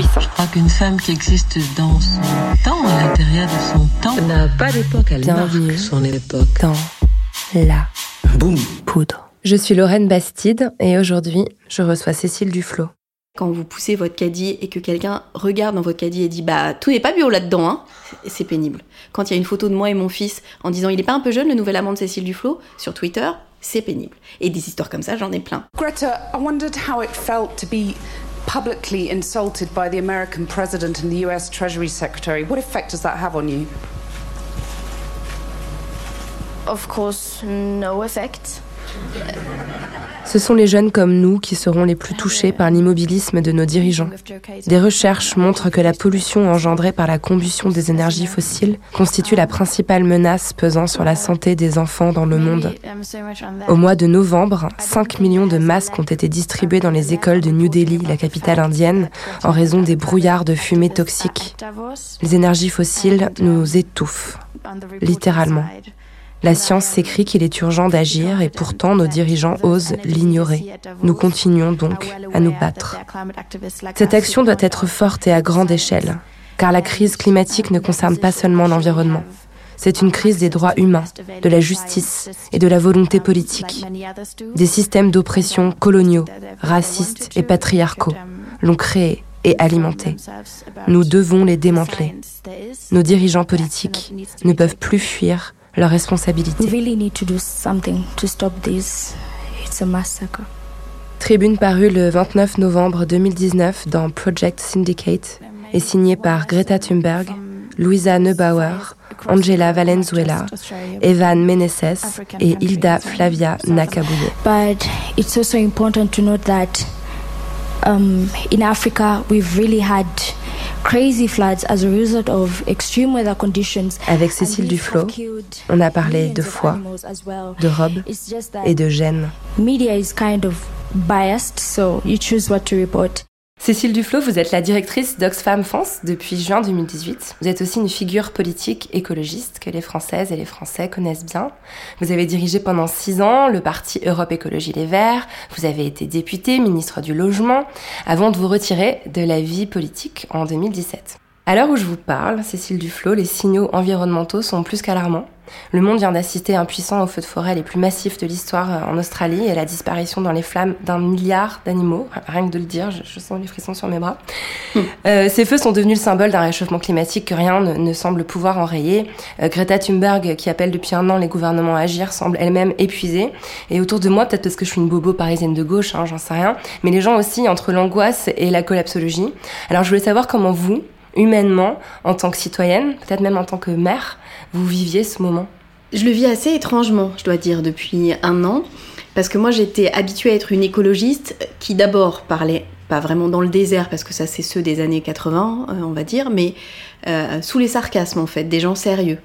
Je crois qu'une femme qui existe dans son temps, à l'intérieur de son temps, n'a pas d'époque, elle Bienvenue. marque son époque. Dans la Boum poudre. Je suis Lorraine Bastide et aujourd'hui, je reçois Cécile Duflo. quand vous poussez votre caddie et que quelqu'un regarde dans votre caddie et dit bah tout n'est pas bio là-dedans, hein, c'est- c'est pénible. Quand il y a une photo de moi et mon fils en disant il est pas un peu jeune le nouvel amant de Cécile Duflo sur Twitter, c'est pénible. Et des histoires comme ça, j'en ai plein. Greta, I wondered how it felt to be publicly insulted by the American president and the US Treasury Secretary. What effect does that have on you? Of course, no effect. Ce sont les jeunes comme nous qui seront les plus touchés par l'immobilisme de nos dirigeants. Des recherches montrent que la pollution engendrée par la combustion des énergies fossiles constitue la principale menace pesant sur la santé des enfants dans le monde. Au mois de novembre, 5 millions de masques ont été distribués dans les écoles de New Delhi, la capitale indienne, en raison des brouillards de fumée toxiques. Les énergies fossiles nous étouffent, littéralement. La science s'écrit qu'il est urgent d'agir et pourtant nos dirigeants osent l'ignorer. Nous continuons donc à nous battre. Cette action doit être forte et à grande échelle, car la crise climatique ne concerne pas seulement l'environnement. C'est une crise des droits humains, de la justice et de la volonté politique. Des systèmes d'oppression coloniaux, racistes et patriarcaux l'ont créé et alimenté. Nous devons les démanteler. Nos dirigeants politiques ne peuvent plus fuir leurs responsabilités. We really need to do something to stop this. It's a massacre. Tribune parue le 29 novembre 2019 dans Project Syndicate et signée par Greta Thunberg, Louisa Neubauer, Angela Valenzuela, Evan Meneses et Hilda Flavia Nakabouye. But it's also important to note that um, in Africa, we've really had crazy floods as a result of extreme weather conditions. Avec Cécile Duflo, on a parlé de millions of foi, animals as well. de robes It's just that et de gènes. Cécile Duflo, vous êtes la directrice d'Oxfam France depuis juin 2018. Vous êtes aussi une figure politique écologiste que les Françaises et les Français connaissent bien. Vous avez dirigé pendant six ans le parti Europe Écologie Les Verts. Vous avez été députée, ministre du Logement, avant de vous retirer de la vie politique en 2017. À l'heure où je vous parle, Cécile Duflo, les signaux environnementaux sont plus qu'alarmants. Le monde vient d'assister impuissant aux feux de forêt les plus massifs de l'histoire euh, en Australie et à la disparition dans les flammes d'un milliard d'animaux. Rien que de le dire, je, je sens les frissons sur mes bras. Euh, ces feux sont devenus le symbole d'un réchauffement climatique que rien ne, ne semble pouvoir enrayer. Euh, Greta Thunberg, qui appelle depuis un an les gouvernements à agir, semble elle-même épuisée. Et autour de moi, peut-être parce que je suis une bobo parisienne de gauche, hein, j'en sais rien, mais les gens aussi entre l'angoisse et la collapsologie. Alors je voulais savoir comment vous, humainement, en tant que citoyenne, peut-être même en tant que mère, vous viviez ce moment. Je le vis assez étrangement, je dois dire, depuis un an, parce que moi j'étais habituée à être une écologiste qui d'abord parlait pas vraiment dans le désert, parce que ça c'est ceux des années 80, euh, on va dire, mais euh, sous les sarcasmes en fait, des gens sérieux.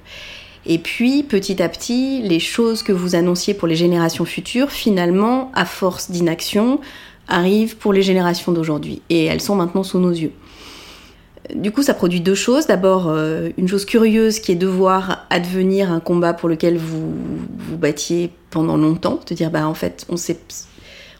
Et puis petit à petit, les choses que vous annonciez pour les générations futures, finalement, à force d'inaction, arrivent pour les générations d'aujourd'hui. Et elles sont maintenant sous nos yeux. Du coup, ça produit deux choses. D'abord, euh, une chose curieuse qui est de voir advenir un combat pour lequel vous vous battiez pendant longtemps, de dire bah en fait on s'est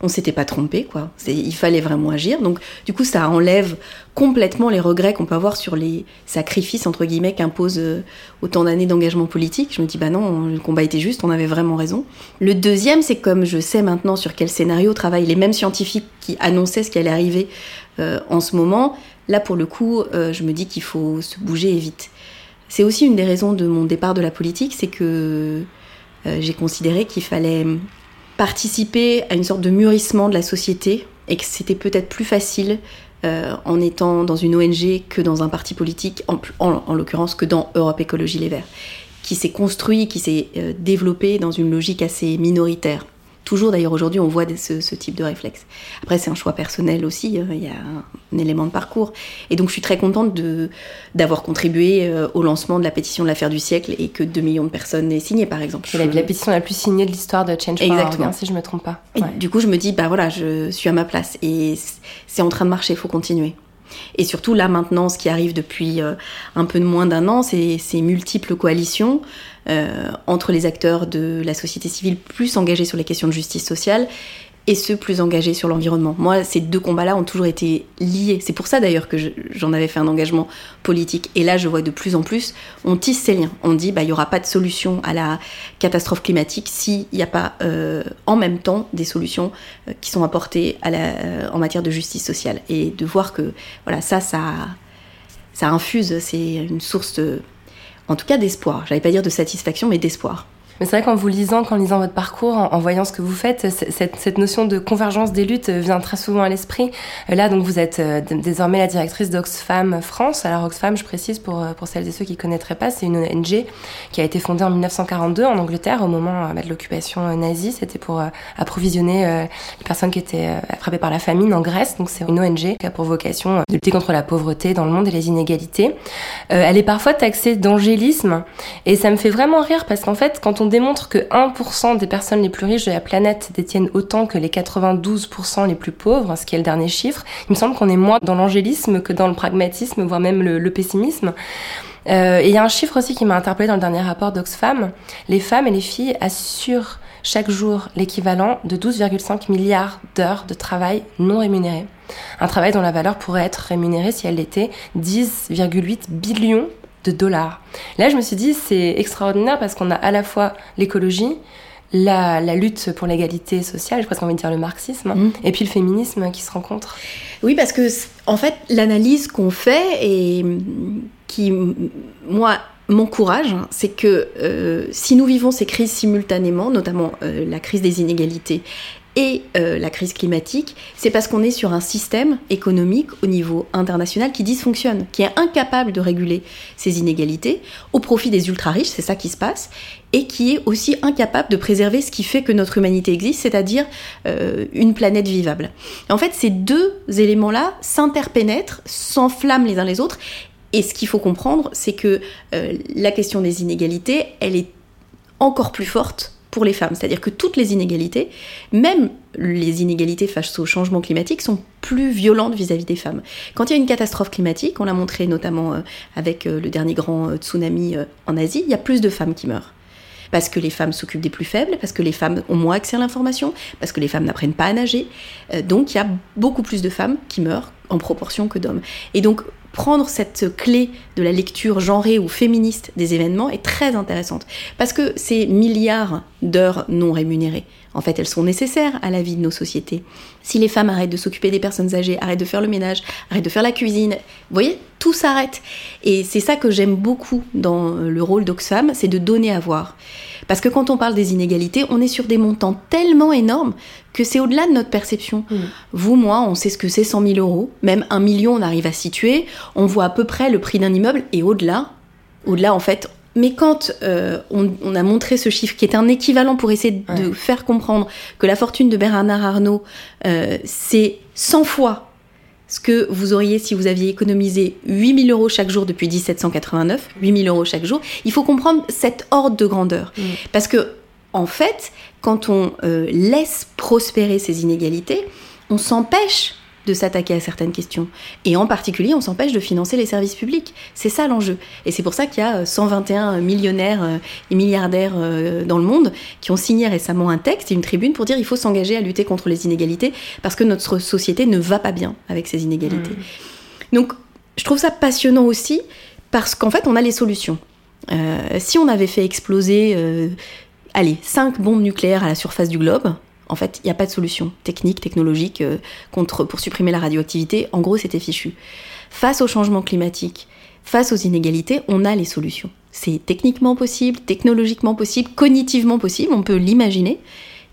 on s'était pas trompé quoi. Il fallait vraiment agir. Donc du coup, ça enlève complètement les regrets qu'on peut avoir sur les sacrifices entre guillemets qu'imposent euh, autant d'années d'engagement politique. Je me dis bah non, le combat était juste, on avait vraiment raison. Le deuxième, c'est comme je sais maintenant sur quel scénario travaillent les mêmes scientifiques qui annonçaient ce qui allait arriver euh, en ce moment. Là, pour le coup, euh, je me dis qu'il faut se bouger et vite. C'est aussi une des raisons de mon départ de la politique, c'est que euh, j'ai considéré qu'il fallait participer à une sorte de mûrissement de la société et que c'était peut-être plus facile euh, en étant dans une ONG que dans un parti politique, en, en- en l'occurrence que dans Europe Écologie Les Verts, qui s'est construit, qui s'est développé dans une logique assez minoritaire. Toujours d'ailleurs aujourd'hui, on voit ce, ce, type de réflexe. Après, c'est un choix personnel aussi, euh, il y a un, élément de parcours. Et donc, je suis très contente d'avoir contribué euh, au lancement de la pétition de l'affaire du siècle et que 2 millions de personnes aient signé, par exemple. C'est la, la, pétition la plus signée de l'histoire de Change.org, Exactement. si je ne me trompe pas. Et du coup, je me dis, bah voilà, je suis à ma place et c'est en train de marcher, il faut continuer. Et surtout, là, maintenant, ce qui arrive depuis euh, un peu de moins d'un an, c'est ces multiples coalitions entre les acteurs de la société civile plus engagés sur les questions de justice sociale et ceux plus engagés sur l'environnement. Moi, ces deux combats-là ont toujours été liés. C'est pour ça d'ailleurs que j'en avais fait un engagement politique. Et là, je vois de plus en plus, on tisse ces liens. On dit, bah, il n'y aura pas de solution à la catastrophe climatique s'il n'y a pas euh, en même temps des solutions euh, qui sont apportées euh, en matière de justice sociale. Et de voir que, voilà, ça, ça, ça infuse, c'est une source, de, en tout cas, d'espoir. J'allais pas dire de satisfaction, mais d'espoir. Mais c'est vrai qu'en vous lisant, qu'en lisant votre parcours, en, voyant ce que vous faites, cette, notion de convergence des luttes vient très souvent à l'esprit. Euh, là, donc, vous êtes euh, désormais la directrice d'Oxfam France. Alors, Oxfam, je précise pour, euh, pour celles et ceux qui ne connaîtraient pas, c'est une ONG qui a été fondée en 1942 en Angleterre au moment de l'occupation nazie. C'était pour approvisionner les personnes qui étaient frappées par la famine en Grèce. Donc, c'est une ONG qui a pour vocation de lutter contre la pauvreté dans le monde et les inégalités. elle est parfois taxée d'angélisme et ça me fait vraiment rire parce qu'en fait, quand on démontre que 1% des personnes les plus riches de la planète détiennent autant que les 92% les plus pauvres, ce qui est le dernier chiffre, il me semble qu'on est moins dans l'angélisme que dans le pragmatisme, voire même le, pessimisme. Euh, et il y a un chiffre aussi qui m'a interpellé dans le dernier rapport d'Oxfam. Les femmes et les filles assurent chaque jour l'équivalent de 12,5 milliards d'heures de travail non rémunéré. Un travail dont la valeur pourrait être rémunérée si elle était 10,8 billions de dollars. Là, je me suis dit, c'est extraordinaire parce qu'on a à la fois l'écologie, la, la, lutte pour l'égalité sociale, je crois qu'on va dire le marxisme, mmh. et puis le féminisme qui se rencontrent. Oui, parce que, en fait, l'analyse qu'on fait et qui, moi, m'encourage, c'est que euh, si nous vivons ces crises simultanément, notamment euh, la crise des inégalités et euh, la crise climatique, c'est parce qu'on est sur un système économique au niveau international qui dysfonctionne, qui est incapable de réguler ces inégalités au profit des ultra-riches, c'est ça qui se passe, et qui est aussi incapable de préserver ce qui fait que notre humanité existe, c'est-à-dire euh, une planète vivable. En fait, ces deux éléments-là s'interpénètrent, s'enflamment les uns les autres, et ce qu'il faut comprendre, c'est que euh, la question des inégalités, elle est encore plus forte pour les femmes. C'est-à-dire que toutes les inégalités, même les inégalités face au changement climatique, sont plus violentes vis-à-vis des femmes. Quand il y a une catastrophe climatique, on l'a montré notamment euh, avec euh, le dernier grand euh, tsunami en Asie, il y a plus de femmes qui meurent parce que les femmes s'occupent des plus faibles, parce que les femmes ont moins accès à l'information, parce que les femmes n'apprennent pas à nager. donc il y a beaucoup plus de femmes qui meurent en proportion que d'hommes. Et donc prendre cette clé de la lecture genrée ou féministe des événements est très intéressante. Parce que ces milliards d'heures non rémunérées, en fait, elles sont nécessaires à la vie de nos sociétés. Si les femmes arrêtent de s'occuper des personnes âgées, arrêtent de faire le ménage, arrêtent de faire la cuisine, vous voyez, tout s'arrête. Et c'est ça que j'aime beaucoup dans le rôle d'Oxfam, c'est de donner à voir. Parce que quand on parle des inégalités, on est sur des montants tellement énormes que c'est au-delà de notre perception. Mmh. Vous, moi, on sait ce que c'est 100 000 euros. Même un million, on arrive à situer. On voit à peu près le prix d'un immeuble. Et au-delà, au-delà, en fait, mais quand euh, on, on, a montré ce chiffre, qui est un équivalent pour essayer de faire comprendre que la fortune de Bernard Arnault, euh, c'est 100 fois ce que vous auriez si vous aviez économisé 8000 euros chaque jour depuis 1789, 8000 euros chaque jour, il faut comprendre cette ordre de grandeur. Mmh. Parce que, en fait, quand on euh, laisse prospérer ces inégalités, on s'empêche de s'attaquer à certaines questions. Et en particulier, on s'empêche de financer les services publics. C'est ça l'enjeu. Et c'est pour ça qu'il y a 121 millionnaires et milliardaires dans le monde qui ont signé récemment un texte et une tribune pour dire qu'il faut s'engager à lutter contre les inégalités parce que notre société ne va pas bien avec ces inégalités. Mmh. Donc, je trouve ça passionnant aussi parce qu'en fait, on a les solutions. Euh, si on avait fait exploser, euh, allez, 5 bombes nucléaires à la surface du globe, en fait, il n'y a pas de solution technique, technologique euh, contre, pour supprimer la radioactivité. En gros, c'était fichu. Face au changement climatique, face aux inégalités, on a les solutions. C'est techniquement possible, technologiquement possible, cognitivement possible, on peut l'imaginer.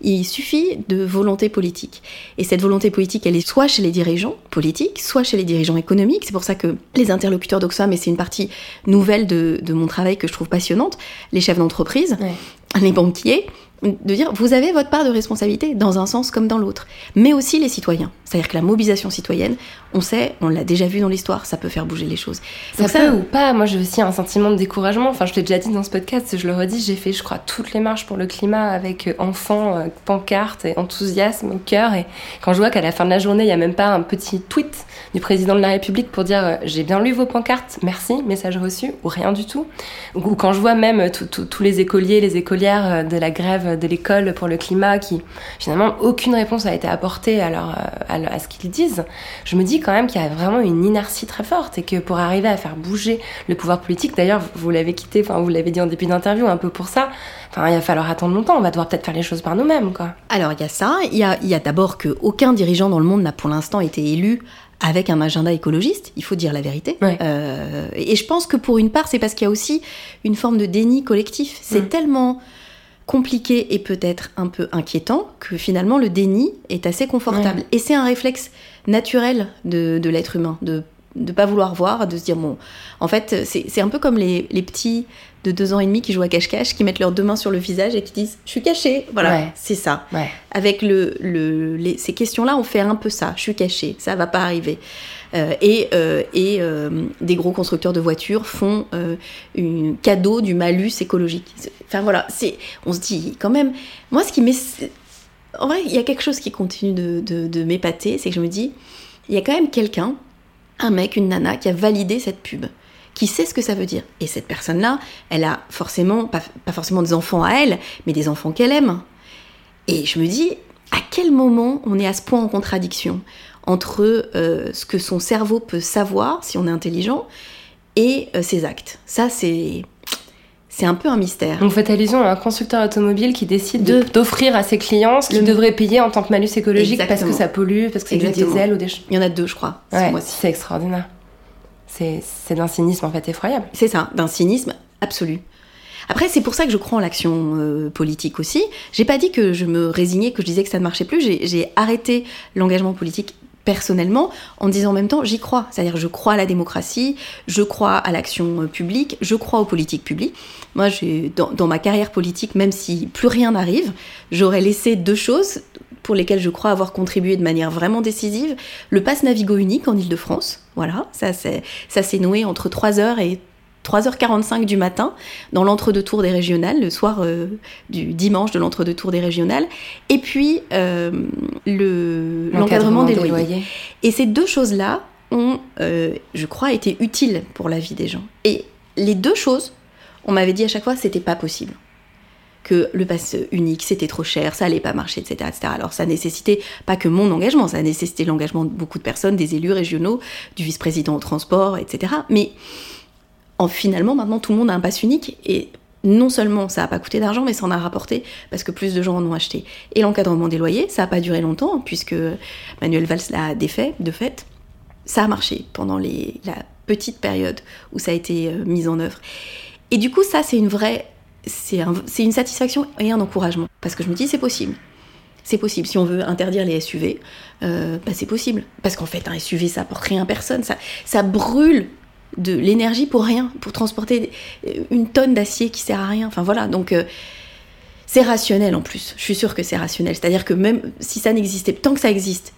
Il suffit de volonté politique. Et cette volonté politique, elle est soit chez les dirigeants politiques, soit chez les dirigeants économiques. C'est pour ça que les interlocuteurs d'Oxfam, et c'est une partie nouvelle de, de, mon travail que je trouve passionnante, les chefs d'entreprise, ouais. les banquiers, de dire vous avez votre part de responsabilité dans un sens comme dans l'autre, mais aussi les citoyens. C'est-à-dire que la mobilisation citoyenne, on sait, on l'a déjà vu dans l'histoire, ça peut faire bouger les choses. Ça peut ou pas. Moi, j'ai aussi un sentiment de découragement. Enfin, je l'ai déjà dit dans ce podcast, je le redis, j'ai fait, je crois, toutes les marches pour le climat avec euh, enfants, euh, pancartes et enthousiasme au cœur. Et quand je vois qu'à la fin de la journée, il n'y a même pas un petit tweet du président de la République pour dire euh, j'ai bien lu vos pancartes, merci, message reçu, ou rien du tout. Ou quand je vois même tous les écoliers, les écolières de la grève de l'école pour le climat qui, finalement, aucune réponse a été apportée à, leur, à, ce qu'ils disent, je me dis quand même qu'il y a vraiment une inertie très forte et que pour arriver à faire bouger le pouvoir politique, d'ailleurs, vous l'avez quitté, enfin, vous l'avez dit en début d'interview, un peu pour ça, enfin, il va falloir attendre longtemps, on va devoir peut-être faire les choses par nous-mêmes, quoi. Alors, il y a ça, il y a, y a d'abord qu'aucun dirigeant dans le monde n'a pour l'instant été élu avec un agenda écologiste, il faut dire la vérité. Euh, et je pense que pour une part, c'est parce qu'il y a aussi une forme de déni collectif. C'est mm. tellement compliqué et peut-être un peu inquiétant que finalement le déni est assez confortable. Et c'est un réflexe naturel de, de l'être humain, de ne pas vouloir voir, de se dire bon, en fait, c'est un peu comme les, les, petits de deux ans et demi qui jouent à cache-cache, qui mettent leurs deux mains sur le visage et qui disent je suis caché. Voilà, c'est ça. Avec le, le ces questions-là, on fait un peu ça. Je suis caché, ça va pas arriver. Euh, et, euh, euh, des gros constructeurs de voitures font un cadeau du malus écologique. Enfin voilà, c'est, on se dit quand même. Moi, ce qui met, en vrai, il y a quelque chose qui continue de, m'épater, c'est que je me dis, il y a quand même quelqu'un, un mec, une nana, qui a validé cette pub qui sait ce que ça veut dire. Et cette personne-là, elle a forcément, pas, forcément des enfants à elle, mais des enfants qu'elle aime. Et je me dis, à quel moment on est à ce point en contradiction? Entre euh, ce que son cerveau peut savoir, si on est intelligent, et euh, ses actes. Ça, c'est... C'est un peu un mystère. Allusion à un constructeur automobile qui décide d'offrir à ses clients ce qu'il devrait payer en tant que malus écologique parce que ça pollue, parce que c'est du diesel ou des Il y en a deux, je crois. c'est extraordinaire. C'est d'un cynisme en fait effroyable. C'est ça, d'un cynisme absolu. Après, c'est pour ça que je crois en l'action euh, politique aussi. J'ai pas dit que je me résignais, que je disais que ça ne marchait plus. J'ai arrêté l'engagement politique personnellement en disant en même temps j'y crois. C'est-à-dire je crois à la démocratie, je crois à l'action euh, publique, je crois aux politiques publiques. Moi, dans, dans ma carrière politique, même si plus rien n'arrive, j'aurais laissé deux choses pour lesquelles je crois avoir contribué de manière vraiment décisive. Le pass Navigo unique en Ile-de-France, voilà, ça s'est noué entre 3h et 3h45 du matin dans l'entre-deux tours des régionales, le soir euh, du dimanche de l'entre-deux tours des régionales, et puis euh, l'encadrement des, loyers. Et ces deux choses-là ont, euh, je crois, été utiles pour la vie des gens. Et les deux choses, on m'avait dit à chaque fois, c'était pas possible que le pass unique c'était trop cher, ça allait pas marcher, etc., etc. Alors ça nécessitait pas que mon engagement, ça nécessitait l'engagement de beaucoup de personnes, des élus régionaux, du vice-président au transport, etc. Mais en, finalement, maintenant, tout le monde a un pass unique et non seulement ça n'a pas coûté d'argent, mais ça en a rapporté parce que plus de gens en ont acheté. Et l'encadrement des loyers, ça n'a pas duré longtemps puisque Manuel Valls l'a défait, de fait. Ça a marché pendant la petite période où ça a été euh, mis en œuvre. Et du coup, ça, c'est une vraie c'est une satisfaction et un encouragement. Parce que je me dis, c'est possible. C'est possible. Si on veut interdire les SUV, euh, bah c'est possible. Parce qu'en fait, un SUV, ça apporte rien à personne. Ça brûle de l'énergie pour rien, pour transporter une tonne d'acier qui sert à rien. Enfin voilà, donc euh, c'est rationnel en plus. Je suis sûre que c'est rationnel. C'est-à-dire que même si ça n'existait, tant que ça existe,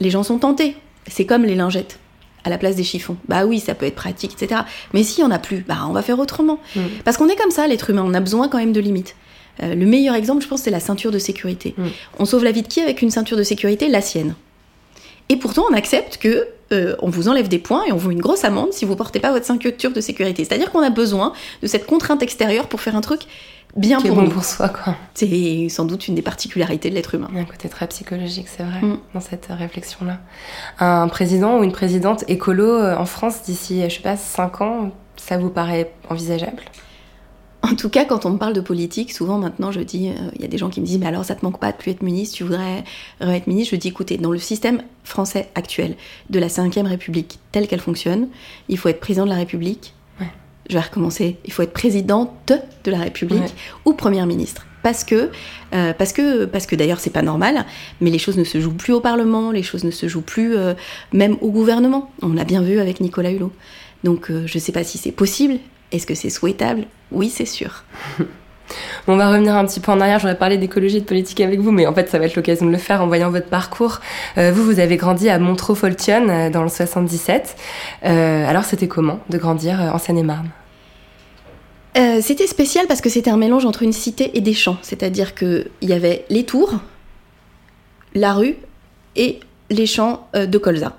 les gens sont tentés. C'est comme les lingettes à la place des chiffons. Bah oui, ça peut être pratique, etc. Mais s'il n'y en a plus, bah on va faire autrement. Mm. Parce qu'on est comme ça, l'être humain, on a besoin quand même de limites. Euh, le meilleur exemple, je pense, c'est la ceinture de sécurité. Mm. On sauve la vie de qui avec une ceinture de sécurité? La sienne. Et pourtant, on accepte que euh, on vous enlève des points et on vous met une grosse amende si vous portez pas votre ceinture de sécurité. C'est-à-dire qu'on a besoin de cette contrainte extérieure pour faire un truc bien pour bon nous. pour soi, quoi. C'est sans doute une des particularités de l'être humain. Il y a un côté très psychologique, c'est vrai, mm. dans cette réflexion-là. Un président ou une présidente écolo euh, en France d'ici, je sais pas, 5 ans, ça vous paraît envisageable? En tout cas, quand on me parle de politique, souvent maintenant je dis, euh, il y a des gens qui me disent, mais alors ça te manque pas de plus être ministre, tu voudrais être ministre? Je dis, écoutez, dans le système français actuel de la 5ème République telle qu'elle fonctionne, il faut être président de la République, je vais recommencer, il faut être présidente de la République ou première ministre. Parce que, euh, parce que, parce que d'ailleurs c'est pas normal, mais les choses ne se jouent plus au Parlement, les choses ne se jouent plus euh, même au gouvernement. On l'a bien vu avec Nicolas Hulot. Donc euh, je sais pas si c'est possible. Est-ce que c'est souhaitable? Oui, c'est sûr. On va revenir un petit peu en arrière. J'aurais parlé d'écologie et de politique avec vous, mais en fait, ça va être l'occasion de le faire en voyant votre parcours. Euh, vous, vous avez grandi à Montreux-Foltion euh, dans le 77. Euh, alors, c'était comment de grandir en Seine-et-Marne? C'était spécial parce que c'était un mélange entre une cité et des champs. C'est-à-dire qu'il y avait les tours, la rue et les champs de colza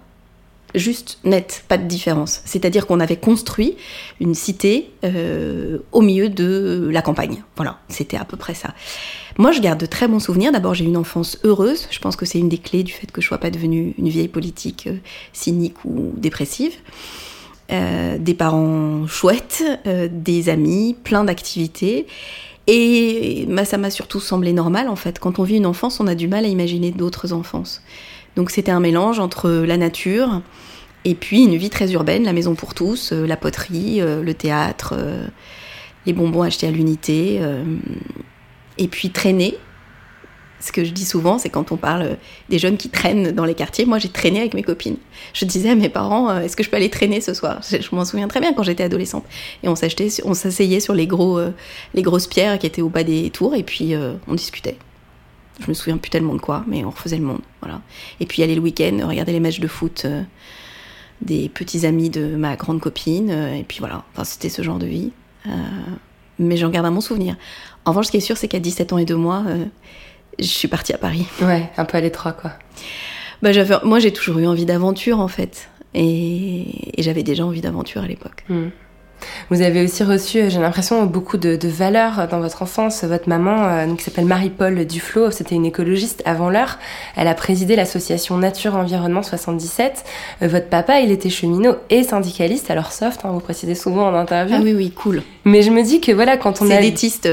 juste net, pas de différence. C'est-à-dire qu'on avait construit une cité euh, au milieu de la campagne. Voilà, c'était à peu près ça. Moi, je garde de très bons souvenirs. D'abord, j'ai eu une enfance heureuse. Je pense que c'est une des clés du fait que je sois pas devenue une vieille politique euh, cynique ou dépressive. Euh, des parents chouettes, des amis, plein d'activités. Et ça m'a surtout semblé normal en fait. Quand on vit une enfance, on a du mal à imaginer d'autres enfances. Donc c'était un mélange entre la nature et puis une vie très urbaine, la maison pour tous, euh, la poterie, euh, le théâtre, euh, les bonbons achetés à l'unité, et puis traîner. Ce que je dis souvent, c'est quand on parle des jeunes qui traînent dans les quartiers, moi j'ai traîné avec mes copines. Je disais à mes parents, est-ce que je peux aller traîner ce soir? Je, m'en souviens très bien quand j'étais adolescente. Et on s'asseyait sur les, gros, les grosses pierres qui étaient au bas des tours, et puis on discutait. Je me souviens plus tellement de quoi, mais on refaisait le monde. Voilà. Et puis aller le week-end, regarder les matchs de foot euh, des petits amis de ma grande copine. Euh, et puis voilà, enfin, c'était ce genre de vie. Euh, mais j'en garde un bon souvenir. En revanche, ce qui est sûr, c'est qu'à 17 ans et 2 mois, je suis partie à Paris. Ouais, un peu à l'étroit, quoi. Bah, moi, j'ai toujours eu envie d'aventure, en fait. Et, j'avais déjà envie d'aventure à l'époque. Hmm. Vous avez aussi reçu, euh, j'ai l'impression, beaucoup de, valeurs dans votre enfance. Votre maman, euh, qui s'appelle Marie-Paul Duflo, c'était une écologiste avant l'heure. Elle a présidé l'association Nature Environnement 77. Euh, votre papa, il était cheminot et syndicaliste, alors soft, hein, vous précisez souvent en interview. Ah oui, oui, cool. Mais je me dis que voilà, quand on est a... élitiste,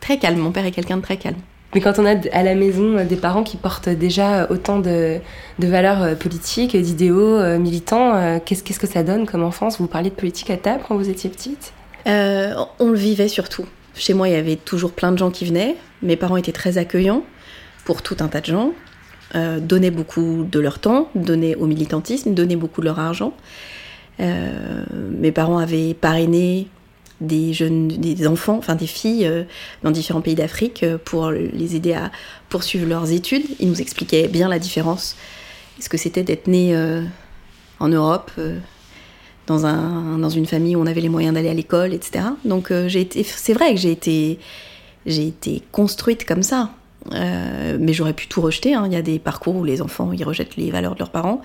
très calme. Mon père est quelqu'un de très calme. Mais quand on a à la maison euh, des parents qui portent déjà autant de, valeurs euh, politiques, d'idéaux euh, militants, qu'est-ce, qu'est-ce que ça donne comme enfance? Vous parliez de politique à table quand vous étiez petite? On le vivait surtout. Chez moi, il y avait toujours plein de gens qui venaient. Mes parents étaient très accueillants pour tout un tas de gens, donnaient beaucoup de leur temps, donnaient au militantisme, donnaient beaucoup de leur argent. mes parents avaient parrainé des jeunes, des enfants, enfin des filles euh, dans différents pays d'Afrique euh, pour les aider à poursuivre leurs études. Ils nous expliquaient bien la différence, ce que c'était d'être né euh, en Europe, dans, un, dans une famille où on avait les moyens d'aller à l'école, etc. Donc j'ai été, c'est vrai que j'ai été, été construite comme ça. mais j'aurais pu tout rejeter. Hein. Il y a des parcours où les enfants ils rejettent les valeurs de leurs parents.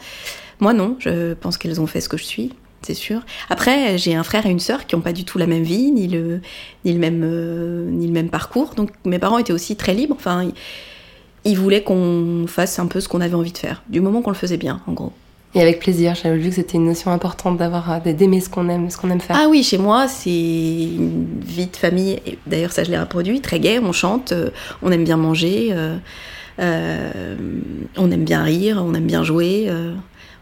Moi non, je pense qu'elles ont fait ce que je suis c'est sûr. Après, j'ai un frère et une sœur qui n'ont pas du tout la même vie, ni le, ni le, même, euh, ni le même parcours. Donc mes parents étaient aussi très libres. Enfin, ils, voulaient qu'on fasse un peu ce qu'on avait envie de faire, du moment qu'on le faisait bien, en gros. Et avec plaisir, j'avais vu que c'était une notion importante d'avoir euh, d'aimer ce qu'on aime, ce qu'on aime faire. Ah oui, chez moi, c'est une vie de famille. D'ailleurs, ça je l'ai reproduit, très gai. On chante, euh, on aime bien manger, on aime bien rire, on aime bien jouer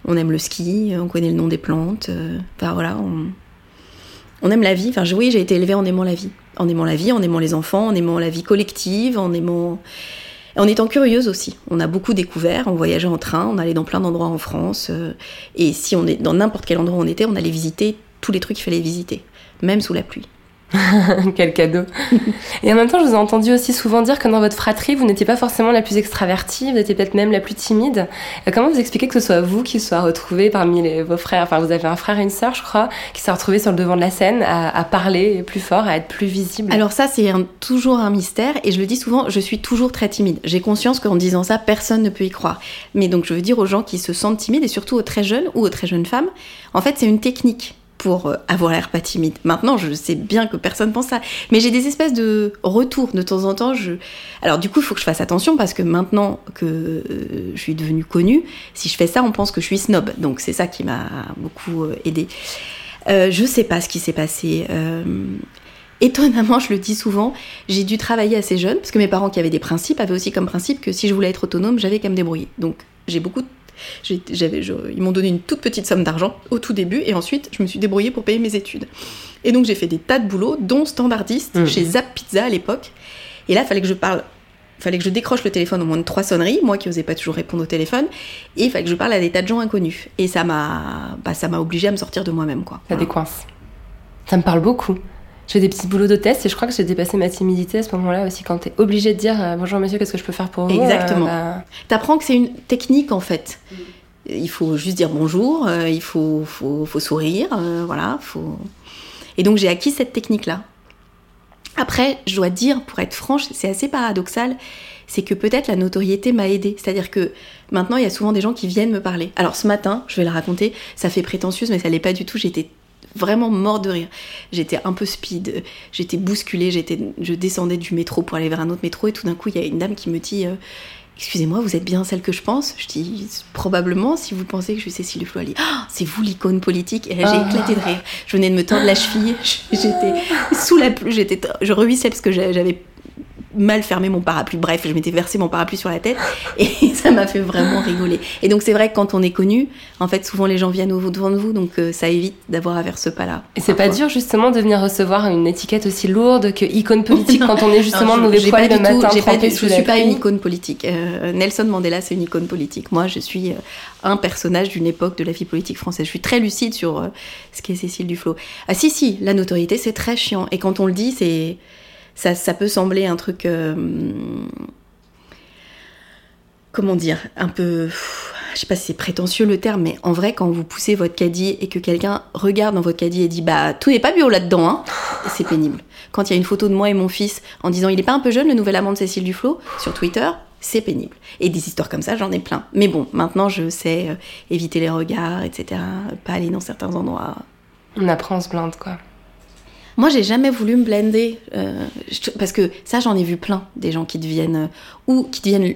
on aime le ski, on connaît le nom des plantes. Euh, enfin voilà, on, aime la vie. Enfin oui, j'ai été élevée en aimant la vie. En aimant la vie, en aimant les enfants, en aimant la vie collective, en aimant... En étant curieuse aussi. On a beaucoup découvert, on voyageait en train, on allait dans plein d'endroits en France. Euh, et si on est dans n'importe quel endroit où on était, on allait visiter tous les trucs qu'il fallait visiter, même sous la pluie. Quel cadeau. Et en même temps, je vous ai entendu aussi souvent dire que dans votre fratrie, vous n'étiez pas forcément la plus extravertie, vous étiez peut-être même la plus timide. Euh, comment vous expliquez que ce soit vous qui soit retrouvé parmi vos frères, enfin vous avez un frère et une sœur, je crois, qui s'est retrouvé sur le devant de la scène à, parler plus fort, à être plus visible Alors ça, c'est toujours un mystère et je le dis souvent, je suis toujours très timide. J'ai conscience qu'en disant ça, personne ne peut y croire. Mais donc je veux dire aux gens qui se sentent timides et surtout aux très jeunes ou aux très jeunes femmes, en fait c'est une technique pour euh, avoir l'air pas timide. Maintenant, je sais bien que personne pense ça, mais j'ai des espèces de retours de temps en temps. Alors du coup, il faut que je fasse attention parce que maintenant que euh, je suis devenue connue, si je fais ça, on pense que je suis snob. Donc c'est ça qui m'a beaucoup euh, aidée. Je sais pas ce qui s'est passé. Étonnamment, je le dis souvent, j'ai dû travailler assez jeune parce que mes parents qui avaient des principes avaient aussi comme principe que si je voulais être autonome, j'avais qu'à me débrouiller. Donc j'ai beaucoup ils m'ont donné une toute petite somme d'argent au tout début et ensuite je me suis débrouillée pour payer mes études. Et donc j'ai fait des tas de boulots, dont standardiste mmh. chez Zap Pizza à l'époque. Et là, il fallait que je parle fallait que je décroche le téléphone au moins de trois sonneries, moi qui n'osais pas toujours répondre au téléphone, et il fallait que je parle à des tas de gens inconnus. Et ça m'a, bah, ça m'a obligé à me sortir de moi-même, quoi. Ça décoince. Ça me parle beaucoup. Je fais des petits boulots d'hôtesse et je crois que j'ai dépassé ma timidité à ce moment-là aussi quand tu es obligé de dire euh, bonjour monsieur, qu'est-ce que je peux faire pour vous? Exactement. Euh, bah, T'apprends que c'est une technique en fait. Il faut juste dire bonjour, euh, il faut, faut, faut sourire, voilà. Faut... Et donc j'ai acquis cette technique-là. Après, je dois dire, pour être franche, c'est assez paradoxal, c'est que peut-être la notoriété m'a aidée. C'est-à-dire que maintenant, il y a souvent des gens qui viennent me parler. Alors ce matin, je vais le raconter, ça fait prétentieuse, mais ça l'est pas du tout. J'étais vraiment mort de rire. J'étais un peu speed, j'étais bousculée, j'étais, je descendais du métro pour aller vers un autre métro et tout d'un coup, il y a une dame qui me dit euh, Excusez-moi, vous êtes bien celle que je pense? Je dis probablement si vous pensez que je suis Cécile. Elle dit Ah, c'est vous l'icône politique? Et là, j'ai Ah. éclaté de rire. Je venais de me tordre la cheville. J'étais sous la pluie. J'étais, je rehuissais parce que j'a- j'avais mal fermé mon parapluie. Bref, je m'étais versé mon parapluie sur la tête et ça m'a fait vraiment rigoler. Et donc c'est vrai que quand on est connu, en fait, souvent les gens viennent au devant de vous, donc euh, ça évite d'avoir à faire ce pas-là. Et c'est pas dur justement de venir recevoir une étiquette aussi lourde que icône politique quand on est justement Non, mauvais poil le matin j'ai pas du- Je suis pas une icône politique. Euh, Nelson Mandela, c'est une icône politique. Moi, je suis euh, un personnage d'une époque de la vie politique française. Je suis très lucide sur ce qu'est Cécile Duflo. Ah si, si, la notoriété, c'est très chiant. Et quand on le dit, c'est ça, ça peut sembler un truc... euh, comment dire Un peu... Je sais pas si c'est prétentieux le terme, mais en vrai, quand vous poussez votre caddie et que quelqu'un regarde dans votre caddie et dit bah tout n'est pas bio là-dedans, hein, c'est pénible. Quand il y a une photo de moi et mon fils en disant il est pas un peu jeune le nouvel amant de Cécile Duflo sur Twitter, c'est pénible. Et des histoires comme ça, j'en ai plein. Mais bon, maintenant je sais euh, éviter les regards, etc. Pas aller dans certains endroits. On apprend, on se blinde quoi. Moi, j'ai jamais voulu me blender euh, je- parce que ça, j'en ai vu plein des gens qui deviennent euh, ou qui deviennent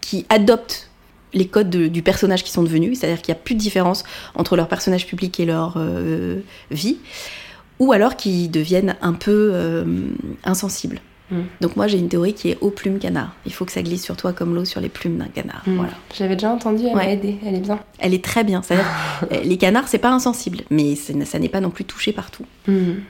qui adoptent les codes de- du personnage qui sont devenus, c'est-à-dire qu'il n'y a plus de différence entre leur personnage public et leur euh, vie, ou alors qui deviennent un peu euh, insensibles. Mm. Donc moi, j'ai une théorie qui est eau plume canard. Il faut que ça glisse sur toi comme l'eau sur les plumes d'un canard. Mm. Voilà. J'avais déjà entendu, elle m'a aidée, elle est bien. Elle est très bien. C'est-à-dire, les canards, c'est pas insensible, mais ça n'est pas non plus touché partout. Mhm.